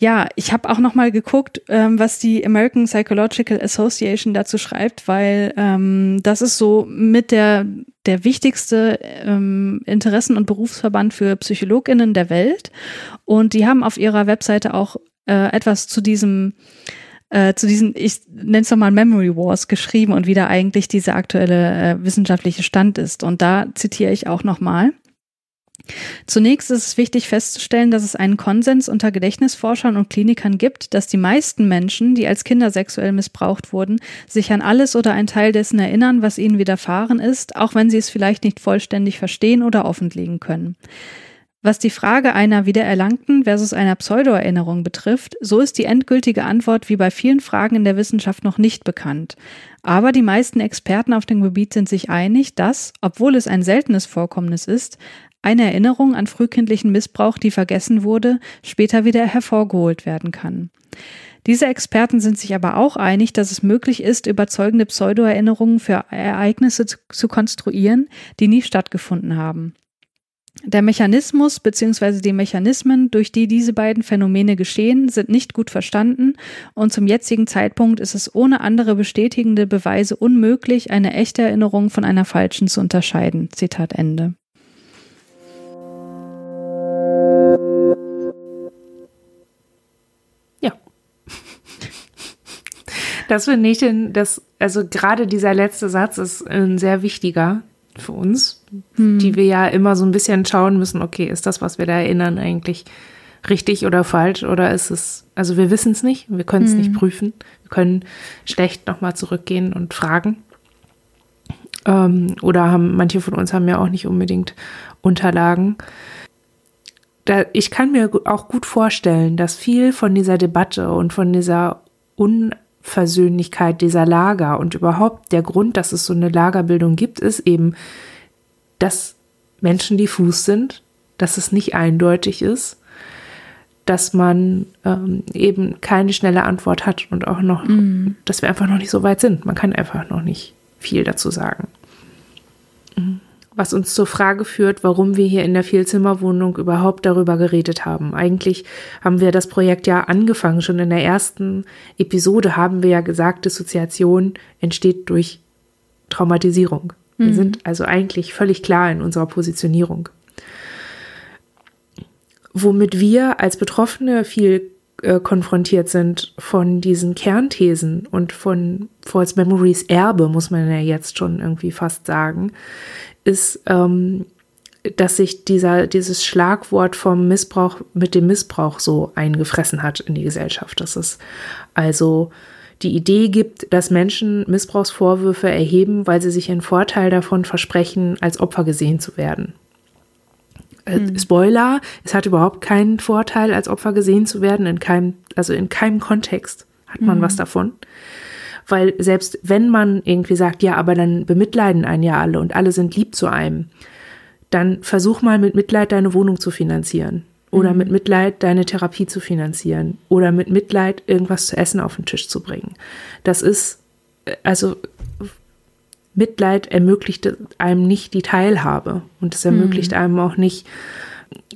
Ja, ich habe auch noch mal geguckt, ähm, was die American Psychological Association dazu schreibt, weil ähm, das ist so mit der der wichtigste ähm, Interessen- und Berufsverband für Psychologinnen der Welt und die haben auf ihrer Webseite auch äh, etwas zu diesem äh, zu diesen, ich nenne es mal Memory Wars geschrieben und wie da eigentlich dieser aktuelle äh, wissenschaftliche Stand ist. Und da zitiere ich auch nochmal. Zunächst ist es wichtig festzustellen, dass es einen Konsens unter Gedächtnisforschern und Klinikern gibt, dass die meisten Menschen, die als Kinder sexuell missbraucht wurden, sich an alles oder einen Teil dessen erinnern, was ihnen widerfahren ist, auch wenn sie es vielleicht nicht vollständig verstehen oder offenlegen können. Was die Frage einer wiedererlangten versus einer Pseudoerinnerung betrifft, so ist die endgültige Antwort wie bei vielen Fragen in der Wissenschaft noch nicht bekannt. Aber die meisten Experten auf dem Gebiet sind sich einig, dass, obwohl es ein seltenes Vorkommnis ist, eine Erinnerung an frühkindlichen Missbrauch, die vergessen wurde, später wieder hervorgeholt werden kann. Diese Experten sind sich aber auch einig, dass es möglich ist, überzeugende Pseudoerinnerungen für Ereignisse zu, zu konstruieren, die nie stattgefunden haben. Der Mechanismus bzw. die Mechanismen, durch die diese beiden Phänomene geschehen, sind nicht gut verstanden und zum jetzigen Zeitpunkt ist es ohne andere bestätigende Beweise unmöglich, eine echte Erinnerung von einer falschen zu unterscheiden. Zitat Ende. Das finde ich, denn das, also gerade dieser letzte Satz ist ein sehr wichtiger für uns, hm. die wir ja immer so ein bisschen schauen müssen, okay, ist das, was wir da erinnern, eigentlich richtig oder falsch oder ist es, also wir wissen es nicht, wir können es hm. nicht prüfen, wir können schlecht nochmal zurückgehen und fragen. Ähm, oder haben, manche von uns haben ja auch nicht unbedingt Unterlagen. Da, ich kann mir auch gut vorstellen, dass viel von dieser Debatte und von dieser Un Versöhnlichkeit dieser Lager und überhaupt der Grund, dass es so eine Lagerbildung gibt, ist eben, dass Menschen diffus sind, dass es nicht eindeutig ist, dass man ähm, eben keine schnelle Antwort hat und auch noch, mm. dass wir einfach noch nicht so weit sind. Man kann einfach noch nicht viel dazu sagen. Mhm was uns zur Frage führt, warum wir hier in der Vielzimmerwohnung überhaupt darüber geredet haben. Eigentlich haben wir das Projekt ja angefangen. Schon in der ersten Episode haben wir ja gesagt, Dissoziation entsteht durch Traumatisierung. Mhm. Wir sind also eigentlich völlig klar in unserer Positionierung. Womit wir als Betroffene viel äh, konfrontiert sind von diesen Kernthesen und von False Memories Erbe, muss man ja jetzt schon irgendwie fast sagen, ist, ähm, dass sich dieser, dieses Schlagwort vom Missbrauch mit dem Missbrauch so eingefressen hat in die Gesellschaft. Dass es also die Idee gibt, dass Menschen Missbrauchsvorwürfe erheben, weil sie sich einen Vorteil davon versprechen, als Opfer gesehen zu werden. Mhm. Spoiler, es hat überhaupt keinen Vorteil, als Opfer gesehen zu werden, in keinem, also in keinem Kontext hat man mhm. was davon. Weil selbst wenn man irgendwie sagt, ja, aber dann bemitleiden einen ja alle und alle sind lieb zu einem, dann versuch mal mit Mitleid deine Wohnung zu finanzieren. Oder mhm. mit Mitleid deine Therapie zu finanzieren. Oder mit Mitleid irgendwas zu essen auf den Tisch zu bringen. Das ist, also Mitleid ermöglicht einem nicht die Teilhabe. Und es ermöglicht mhm. einem auch nicht,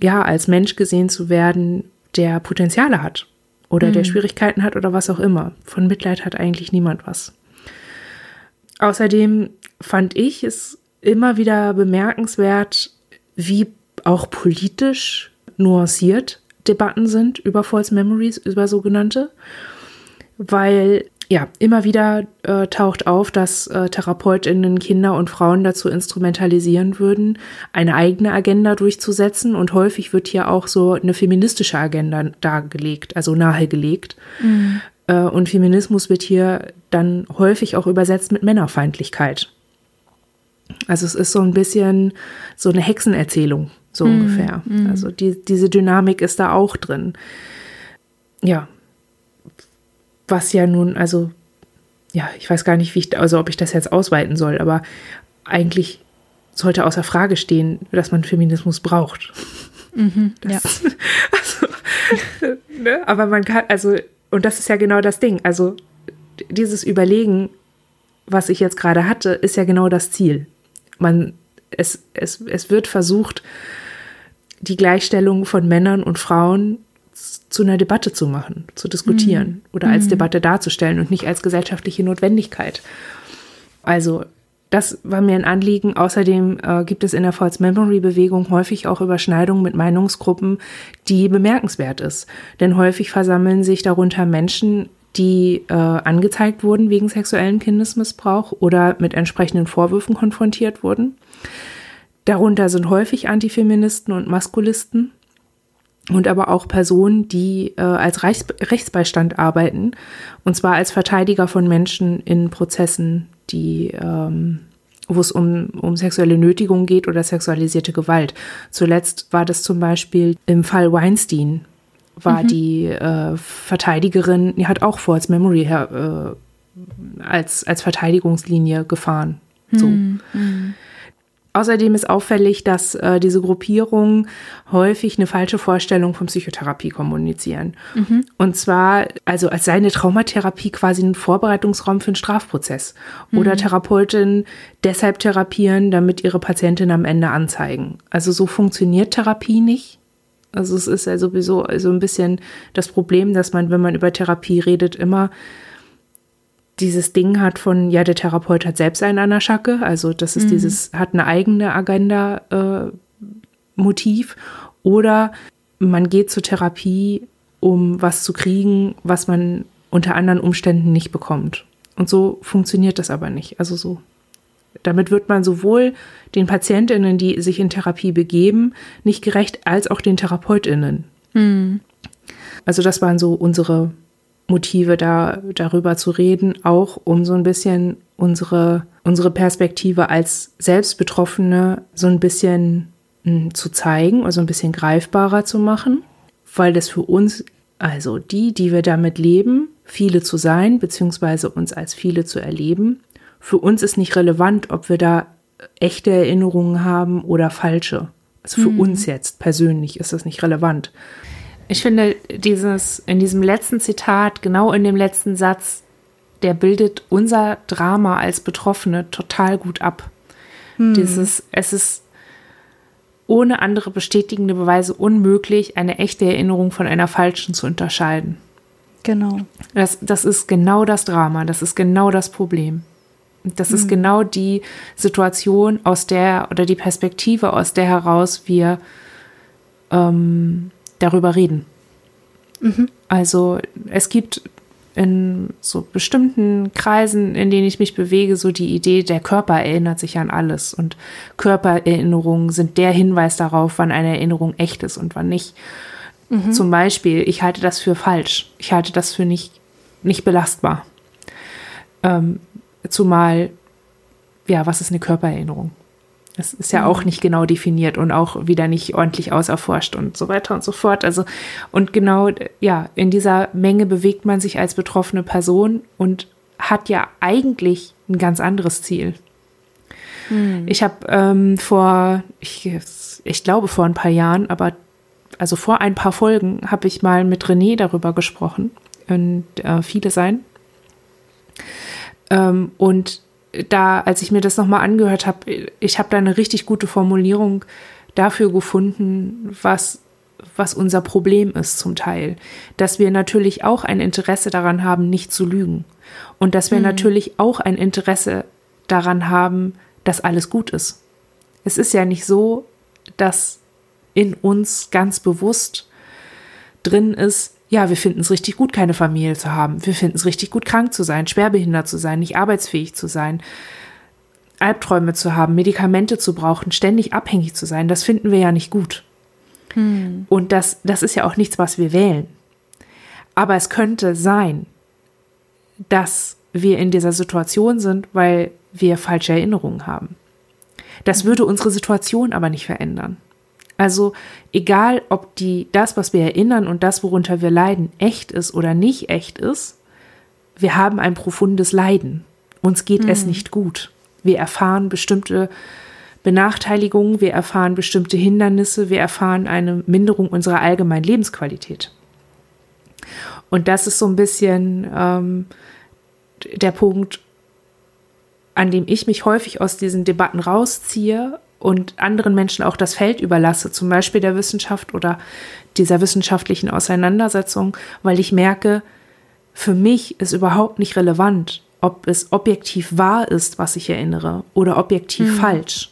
ja, als Mensch gesehen zu werden, der Potenziale hat oder mhm. der Schwierigkeiten hat oder was auch immer. Von Mitleid hat eigentlich niemand was. Außerdem fand ich es immer wieder bemerkenswert, wie auch politisch nuanciert Debatten sind über False Memories, über sogenannte, weil ja, immer wieder äh, taucht auf, dass äh, TherapeutInnen Kinder und Frauen dazu instrumentalisieren würden, eine eigene Agenda durchzusetzen. Und häufig wird hier auch so eine feministische Agenda dargelegt, also nahegelegt. Mhm. Äh, und Feminismus wird hier dann häufig auch übersetzt mit Männerfeindlichkeit. Also es ist so ein bisschen so eine Hexenerzählung, so mhm. ungefähr. Mhm. Also die, diese Dynamik ist da auch drin. Ja, was ja nun, also, ja, ich weiß gar nicht, wie ich, also ob ich das jetzt ausweiten soll, aber eigentlich sollte außer Frage stehen, dass man Feminismus braucht. Mhm, das, ja. Also, ne? Aber man kann, also, und das ist ja genau das Ding. Also, dieses Überlegen, was ich jetzt gerade hatte, ist ja genau das Ziel. Man, es, es, es wird versucht, die Gleichstellung von Männern und Frauen zu einer Debatte zu machen, zu diskutieren mhm. oder als mhm. Debatte darzustellen und nicht als gesellschaftliche Notwendigkeit. Also das war mir ein Anliegen. Außerdem äh, gibt es in der False Memory Bewegung häufig auch Überschneidungen mit Meinungsgruppen, die bemerkenswert ist. Denn häufig versammeln sich darunter Menschen, die äh, angezeigt wurden wegen sexuellen Kindesmissbrauch oder mit entsprechenden Vorwürfen konfrontiert wurden. Darunter sind häufig Antifeministen und Maskulisten und aber auch Personen, die äh, als Reichs Rechtsbeistand arbeiten, und zwar als Verteidiger von Menschen in Prozessen, die, ähm, wo es um, um sexuelle Nötigung geht oder sexualisierte Gewalt. Zuletzt war das zum Beispiel im Fall Weinstein, war mhm. die äh, Verteidigerin, die hat auch False Memory äh, als, als Verteidigungslinie gefahren. So. Mhm. Außerdem ist auffällig, dass äh, diese Gruppierungen häufig eine falsche Vorstellung von Psychotherapie kommunizieren. Mhm. Und zwar, also als sei eine Traumatherapie quasi ein Vorbereitungsraum für einen Strafprozess. Mhm. Oder Therapeutinnen deshalb therapieren, damit ihre Patientin am Ende anzeigen. Also so funktioniert Therapie nicht. Also es ist ja sowieso so ein bisschen das Problem, dass man, wenn man über Therapie redet, immer dieses Ding hat von, ja, der Therapeut hat selbst einen an der Schacke, also das ist mhm. dieses, hat eine eigene Agenda-Motiv. Äh, oder man geht zur Therapie, um was zu kriegen, was man unter anderen Umständen nicht bekommt. Und so funktioniert das aber nicht. Also so. Damit wird man sowohl den Patientinnen, die sich in Therapie begeben, nicht gerecht, als auch den Therapeutinnen. Mhm. Also das waren so unsere Motive da, darüber zu reden, auch um so ein bisschen unsere, unsere Perspektive als Selbstbetroffene so ein bisschen mh, hm, zu zeigen, also ein bisschen greifbarer zu machen, weil das für uns, also die, die wir damit leben, viele zu sein, beziehungsweise uns als viele zu erleben, für uns ist nicht relevant, ob wir da echte Erinnerungen haben oder falsche. Also für mhm. uns jetzt persönlich ist das nicht relevant. Ich finde dieses, in diesem letzten Zitat, genau in dem letzten Satz, der bildet unser Drama als Betroffene total gut ab. Hm. Dieses, es ist ohne andere bestätigende Beweise unmöglich, eine echte Erinnerung von einer falschen zu unterscheiden. Genau. Das, das ist genau das Drama, das ist genau das Problem. Das hm. ist genau die Situation, aus der oder die Perspektive, aus der heraus wir ähm, darüber reden. Mhm. Also es gibt in so bestimmten Kreisen, in denen ich mich bewege, so die Idee, der Körper erinnert sich an alles und Körpererinnerungen sind der Hinweis darauf, wann eine Erinnerung echt ist und wann nicht. Mhm. Zum Beispiel, ich halte das für falsch. Ich halte das für nicht, nicht belastbar. Ähm, zumal, ja, was ist eine Körpererinnerung? Das ist ja mhm. auch nicht genau definiert und auch wieder nicht ordentlich auserforscht und so weiter und so fort. Also, und genau, ja, in dieser Menge bewegt man sich als betroffene Person und hat ja eigentlich ein ganz anderes Ziel. Mhm. Ich habe ähm, vor, ich, ich glaube vor ein paar Jahren, aber also vor ein paar Folgen habe ich mal mit René darüber gesprochen und äh, viele sein. Ähm, und da, als ich mir das nochmal angehört habe, ich habe da eine richtig gute Formulierung dafür gefunden, was, was unser Problem ist zum Teil. Dass wir natürlich auch ein Interesse daran haben, nicht zu lügen. Und dass wir mhm. natürlich auch ein Interesse daran haben, dass alles gut ist. Es ist ja nicht so, dass in uns ganz bewusst drin ist, ja, wir finden es richtig gut, keine Familie zu haben. Wir finden es richtig gut, krank zu sein, schwerbehindert zu sein, nicht arbeitsfähig zu sein, Albträume zu haben, Medikamente zu brauchen, ständig abhängig zu sein. Das finden wir ja nicht gut. Hm. Und das, das ist ja auch nichts, was wir wählen. Aber es könnte sein, dass wir in dieser Situation sind, weil wir falsche Erinnerungen haben. Das würde unsere Situation aber nicht verändern. Also egal, ob die, das, was wir erinnern und das, worunter wir leiden, echt ist oder nicht echt ist, wir haben ein profundes Leiden. Uns geht mhm. es nicht gut. Wir erfahren bestimmte Benachteiligungen, wir erfahren bestimmte Hindernisse, wir erfahren eine Minderung unserer allgemeinen Lebensqualität. Und das ist so ein bisschen ähm, der Punkt, an dem ich mich häufig aus diesen Debatten rausziehe und anderen Menschen auch das Feld überlasse, zum Beispiel der Wissenschaft oder dieser wissenschaftlichen Auseinandersetzung, weil ich merke, für mich ist überhaupt nicht relevant, ob es objektiv wahr ist, was ich erinnere, oder objektiv mhm. falsch.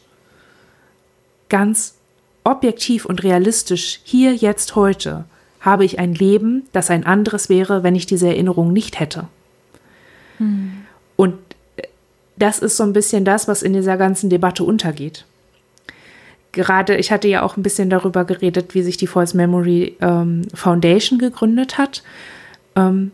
Ganz objektiv und realistisch, hier, jetzt, heute, habe ich ein Leben, das ein anderes wäre, wenn ich diese Erinnerung nicht hätte. Mhm. Und das ist so ein bisschen das, was in dieser ganzen Debatte untergeht gerade, ich hatte ja auch ein bisschen darüber geredet, wie sich die False Memory ähm, Foundation gegründet hat. Ähm,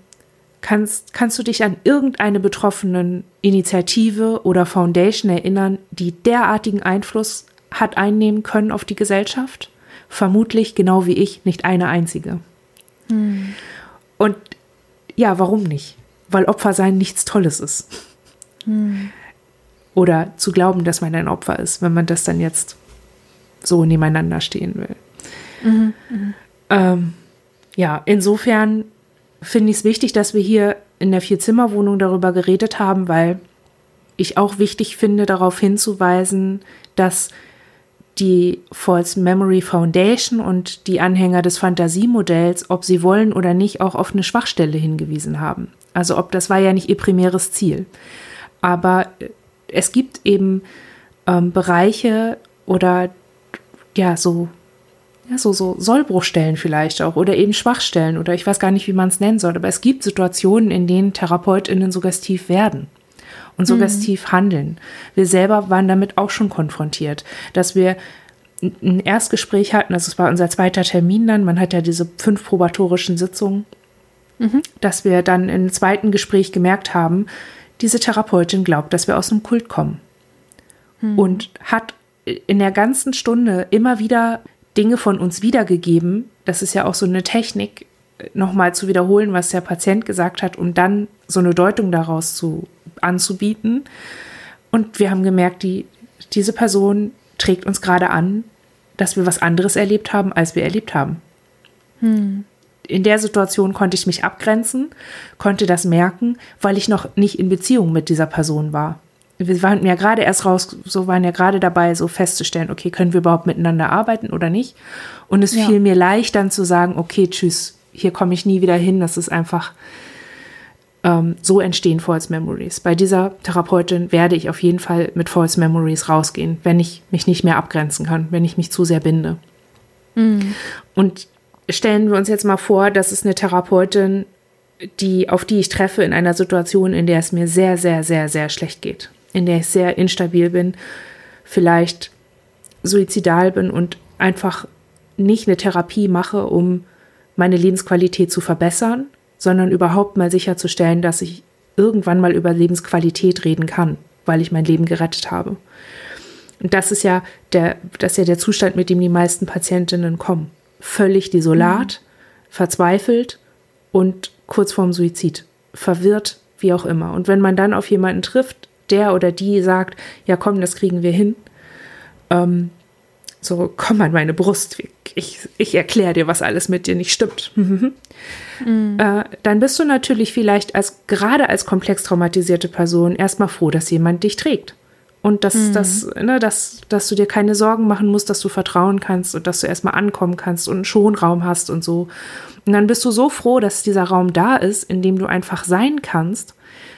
kannst, kannst du dich an irgendeine betroffenen Initiative oder Foundation erinnern, die derartigen Einfluss hat einnehmen können auf die Gesellschaft? Vermutlich, genau wie ich, nicht eine einzige. Hm. Und ja, warum nicht? Weil Opfer sein nichts Tolles ist. Hm. oder zu glauben, dass man ein Opfer ist, wenn man das dann jetzt so nebeneinander stehen will. Mhm, ähm, ja, insofern finde ich es wichtig, dass wir hier in der Vierzimmerwohnung darüber geredet haben, weil ich auch wichtig finde, darauf hinzuweisen, dass die False Memory Foundation und die Anhänger des Fantasiemodells, ob sie wollen oder nicht, auch auf eine Schwachstelle hingewiesen haben. Also ob das war ja nicht ihr primäres Ziel. Aber es gibt eben ähm, Bereiche oder ja, so, ja, so, so Sollbruchstellen vielleicht auch oder eben Schwachstellen oder ich weiß gar nicht, wie man es nennen soll, aber es gibt Situationen, in denen TherapeutInnen suggestiv werden und suggestiv mhm. handeln. Wir selber waren damit auch schon konfrontiert, dass wir ein Erstgespräch hatten, also es war unser zweiter Termin dann, man hat ja diese fünf probatorischen Sitzungen, mhm. dass wir dann im zweiten Gespräch gemerkt haben, diese Therapeutin glaubt, dass wir aus einem Kult kommen. Mhm. Und hat in der ganzen Stunde immer wieder Dinge von uns wiedergegeben. Das ist ja auch so eine Technik, nochmal zu wiederholen, was der Patient gesagt hat, um dann so eine Deutung daraus zu anzubieten. Und wir haben gemerkt, die, diese Person trägt uns gerade an, dass wir was anderes erlebt haben, als wir erlebt haben. Hm. In der Situation konnte ich mich abgrenzen, konnte das merken, weil ich noch nicht in Beziehung mit dieser Person war. Wir waren ja gerade erst raus, so waren ja gerade dabei, so festzustellen, okay, können wir überhaupt miteinander arbeiten oder nicht? Und es ja. fiel mir leicht dann zu sagen, okay, tschüss, hier komme ich nie wieder hin. Das ist einfach, ähm, so entstehen False Memories. Bei dieser Therapeutin werde ich auf jeden Fall mit False Memories rausgehen, wenn ich mich nicht mehr abgrenzen kann, wenn ich mich zu sehr binde. Mhm. Und stellen wir uns jetzt mal vor, das ist eine Therapeutin, die, auf die ich treffe in einer Situation, in der es mir sehr, sehr, sehr, sehr schlecht geht, in der ich sehr instabil bin, vielleicht suizidal bin und einfach nicht eine Therapie mache, um meine Lebensqualität zu verbessern, sondern überhaupt mal sicherzustellen, dass ich irgendwann mal über Lebensqualität reden kann, weil ich mein Leben gerettet habe. Und das ist ja der, das ist ja der Zustand, mit dem die meisten Patientinnen kommen. Völlig desolat, mhm. verzweifelt und kurz vorm Suizid. Verwirrt, wie auch immer. Und wenn man dann auf jemanden trifft, der oder die sagt, ja komm, das kriegen wir hin, ähm, so komm an meine Brust, ich, ich erkläre dir, was alles mit dir nicht stimmt. mhm. äh, dann bist du natürlich vielleicht als gerade als komplex traumatisierte Person erstmal froh, dass jemand dich trägt. Und dass, mhm. dass, ne, dass, dass du dir keine Sorgen machen musst, dass du vertrauen kannst und dass du erstmal ankommen kannst und einen Schonraum hast und so. Und dann bist du so froh, dass dieser Raum da ist, in dem du einfach sein kannst,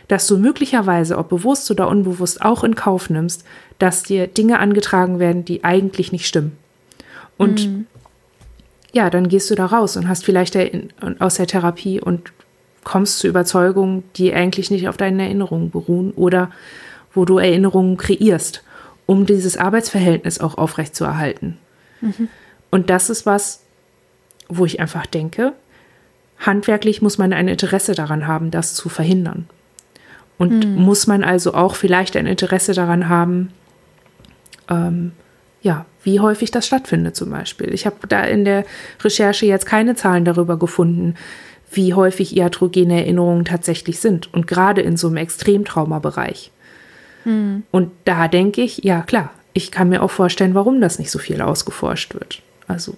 dass du möglicherweise, ob bewusst oder unbewusst, auch in Kauf nimmst, dass dir Dinge angetragen werden, die eigentlich nicht stimmen. Und mhm. ja, dann gehst du da raus und hast vielleicht aus der Therapie und kommst zu Überzeugungen, die eigentlich nicht auf deinen Erinnerungen beruhen oder wo du Erinnerungen kreierst, um dieses Arbeitsverhältnis auch aufrechtzuerhalten. Mhm. Und das ist was, wo ich einfach denke, handwerklich muss man ein Interesse daran haben, das zu verhindern. Und mhm. muss man also auch vielleicht ein Interesse daran haben, ähm, ja, wie häufig das stattfindet zum Beispiel. Ich habe da in der Recherche jetzt keine Zahlen darüber gefunden, wie häufig iatrogene Erinnerungen tatsächlich sind. Und gerade in so einem Extremtraumabereich. Mhm. Und da denke ich, ja klar, ich kann mir auch vorstellen, warum das nicht so viel ausgeforscht wird. Also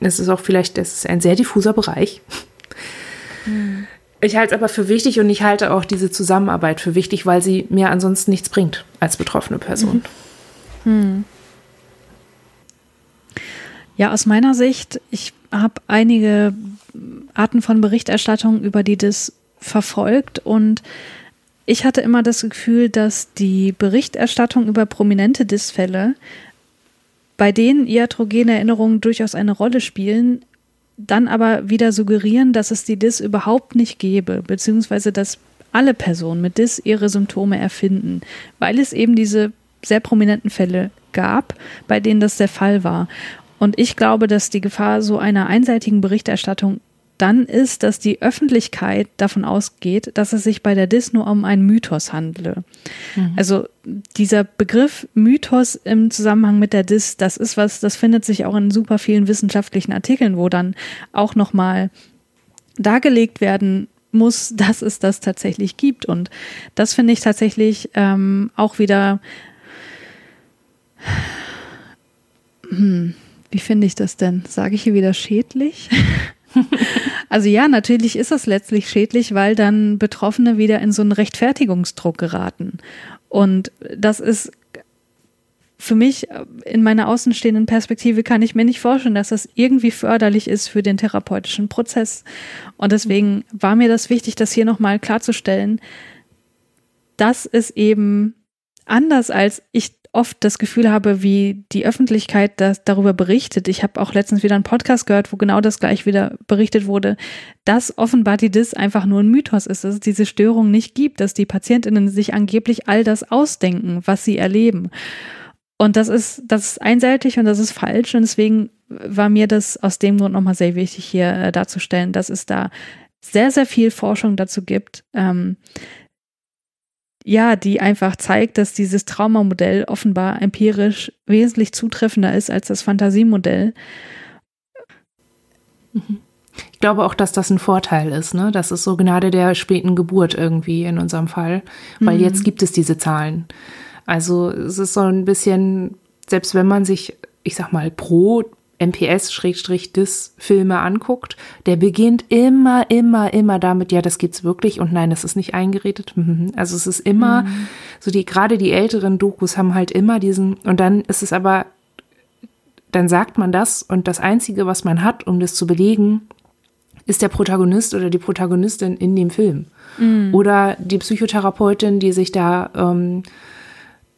es ist auch vielleicht, das ist ein sehr diffuser Bereich. Mhm. Ich halte es aber für wichtig und ich halte auch diese Zusammenarbeit für wichtig, weil sie mir ansonsten nichts bringt als betroffene Person. Mhm. Hm. Ja, aus meiner Sicht, ich habe einige Arten von Berichterstattung über die DIS verfolgt und ich hatte immer das Gefühl, dass die Berichterstattung über prominente DIS-Fälle, bei denen iatrogene Erinnerungen durchaus eine Rolle spielen, dann aber wieder suggerieren, dass es die DIS überhaupt nicht gäbe, beziehungsweise dass alle Personen mit DIS ihre Symptome erfinden, weil es eben diese sehr prominenten Fälle gab, bei denen das der Fall war. Und ich glaube, dass die Gefahr so einer einseitigen Berichterstattung dann ist, dass die Öffentlichkeit davon ausgeht, dass es sich bei der DIS nur um einen Mythos handle. Mhm. Also dieser Begriff Mythos im Zusammenhang mit der DIS, das ist was, das findet sich auch in super vielen wissenschaftlichen Artikeln, wo dann auch nochmal dargelegt werden muss, dass es das tatsächlich gibt. Und das finde ich tatsächlich ähm, auch wieder. Hm, wie finde ich das denn? Sage ich hier wieder schädlich? also ja, natürlich ist das letztlich schädlich, weil dann Betroffene wieder in so einen Rechtfertigungsdruck geraten. Und das ist für mich äh, in meiner außenstehenden Perspektive kann ich mir nicht vorstellen, dass das irgendwie förderlich ist für den therapeutischen Prozess. Und deswegen war mir das wichtig, das hier nochmal klarzustellen, dass es eben anders als ich oft das Gefühl habe, wie die Öffentlichkeit das darüber berichtet. Ich habe auch letztens wieder einen Podcast gehört, wo genau das gleich wieder berichtet wurde, dass offenbar die DIS einfach nur ein Mythos ist, dass es diese Störung nicht gibt, dass die Patientinnen sich angeblich all das ausdenken, was sie erleben. Und das ist, das ist einseitig und das ist falsch. Und deswegen war mir das aus dem Grund nochmal sehr wichtig, hier äh, darzustellen, dass es da sehr, sehr viel Forschung dazu gibt, ähm, ja, die einfach zeigt, dass dieses Traumamodell offenbar empirisch wesentlich zutreffender ist als das Fantasiemodell. Mhm. Ich glaube auch, dass das ein Vorteil ist, ne? Das ist so Gnade der späten Geburt irgendwie in unserem Fall, weil mhm. jetzt gibt es diese Zahlen. Also es ist so ein bisschen, selbst wenn man sich, ich sag mal, pro MPS-DIS-Filme anguckt, der beginnt immer, immer, immer damit, ja, das gibt's wirklich und nein, das ist nicht eingeredet. Mhm. Also es ist immer, mhm. so die, gerade die älteren Dokus haben halt immer diesen, und dann ist es aber, dann sagt man das und das Einzige, was man hat, um das zu belegen, ist der Protagonist oder die Protagonistin in dem Film. Mhm. Oder die Psychotherapeutin, die sich da ähm,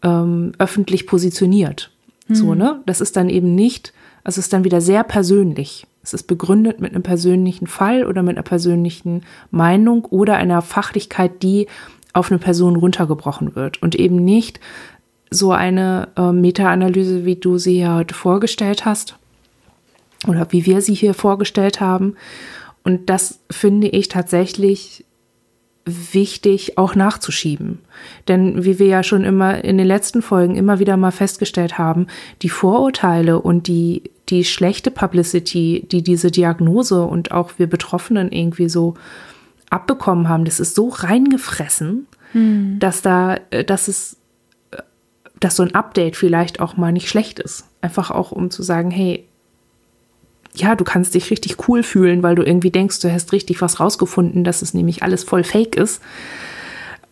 ähm, öffentlich positioniert. Mhm. So, ne? Das ist dann eben nicht, also es ist dann wieder sehr persönlich. Es ist begründet mit einem persönlichen Fall oder mit einer persönlichen Meinung oder einer Fachlichkeit, die auf eine Person runtergebrochen wird und eben nicht so eine äh, Meta-Analyse, wie du sie ja heute vorgestellt hast oder wie wir sie hier vorgestellt haben. Und das finde ich tatsächlich wichtig auch nachzuschieben. Denn wie wir ja schon immer in den letzten Folgen immer wieder mal festgestellt haben, die Vorurteile und die, die schlechte Publicity, die diese Diagnose und auch wir Betroffenen irgendwie so abbekommen haben, das ist so reingefressen, hm. dass da, äh, dass es, äh, dass so ein Update vielleicht auch mal nicht schlecht ist. Einfach auch, um zu sagen, hey, ja, du kannst dich richtig cool fühlen, weil du irgendwie denkst, du hast richtig was rausgefunden, dass es nämlich alles voll fake ist.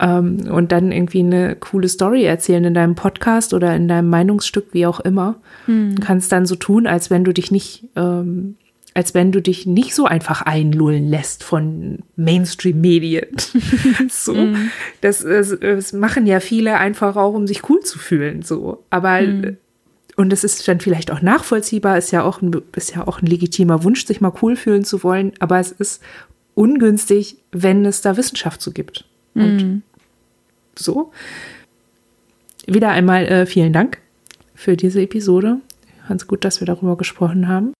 Ähm, und dann irgendwie eine coole Story erzählen in deinem Podcast oder in deinem Meinungsstück, wie auch immer. Hm. Du kannst dann so tun, als wenn du dich nicht, ähm, als wenn du dich nicht so einfach einlullen lässt von Mainstream-Medien. so. Mm. Das, das, das, machen ja viele einfach auch, um sich cool zu fühlen. So. Aber mm. Und es ist dann vielleicht auch nachvollziehbar, ist ja auch, ein, ist ja auch ein legitimer Wunsch, sich mal cool fühlen zu wollen, aber es ist ungünstig, wenn es da Wissenschaft zu gibt. Und mm. so. Wieder einmal äh, vielen Dank für diese Episode. Ganz gut, dass wir darüber gesprochen haben.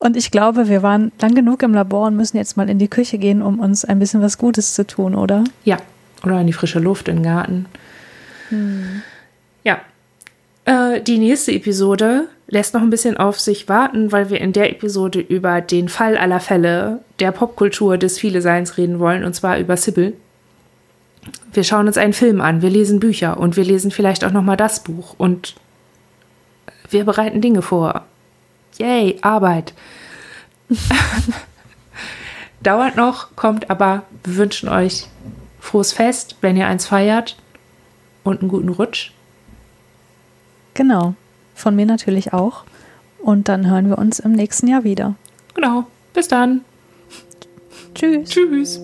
Und ich glaube, wir waren lang genug im Labor und müssen jetzt mal in die Küche gehen, um uns ein bisschen was Gutes zu tun, oder? Ja, oder in die frische Luft, in den Garten. Hm. Ja, äh, die nächste Episode lässt noch ein bisschen auf sich warten, weil wir in der Episode über den Fall aller Fälle der Popkultur des Viele-Seins reden wollen, und zwar über Sybil. Wir schauen uns einen Film an, wir lesen Bücher und wir lesen vielleicht auch noch mal das Buch und wir bereiten Dinge vor. Yay, Arbeit. Dauert noch, kommt aber. Wir wünschen euch frohes Fest, wenn ihr eins feiert und einen guten Rutsch. Genau. Von mir natürlich auch. Und dann hören wir uns im nächsten Jahr wieder. Genau. Bis dann. Tschüss. Tschüss.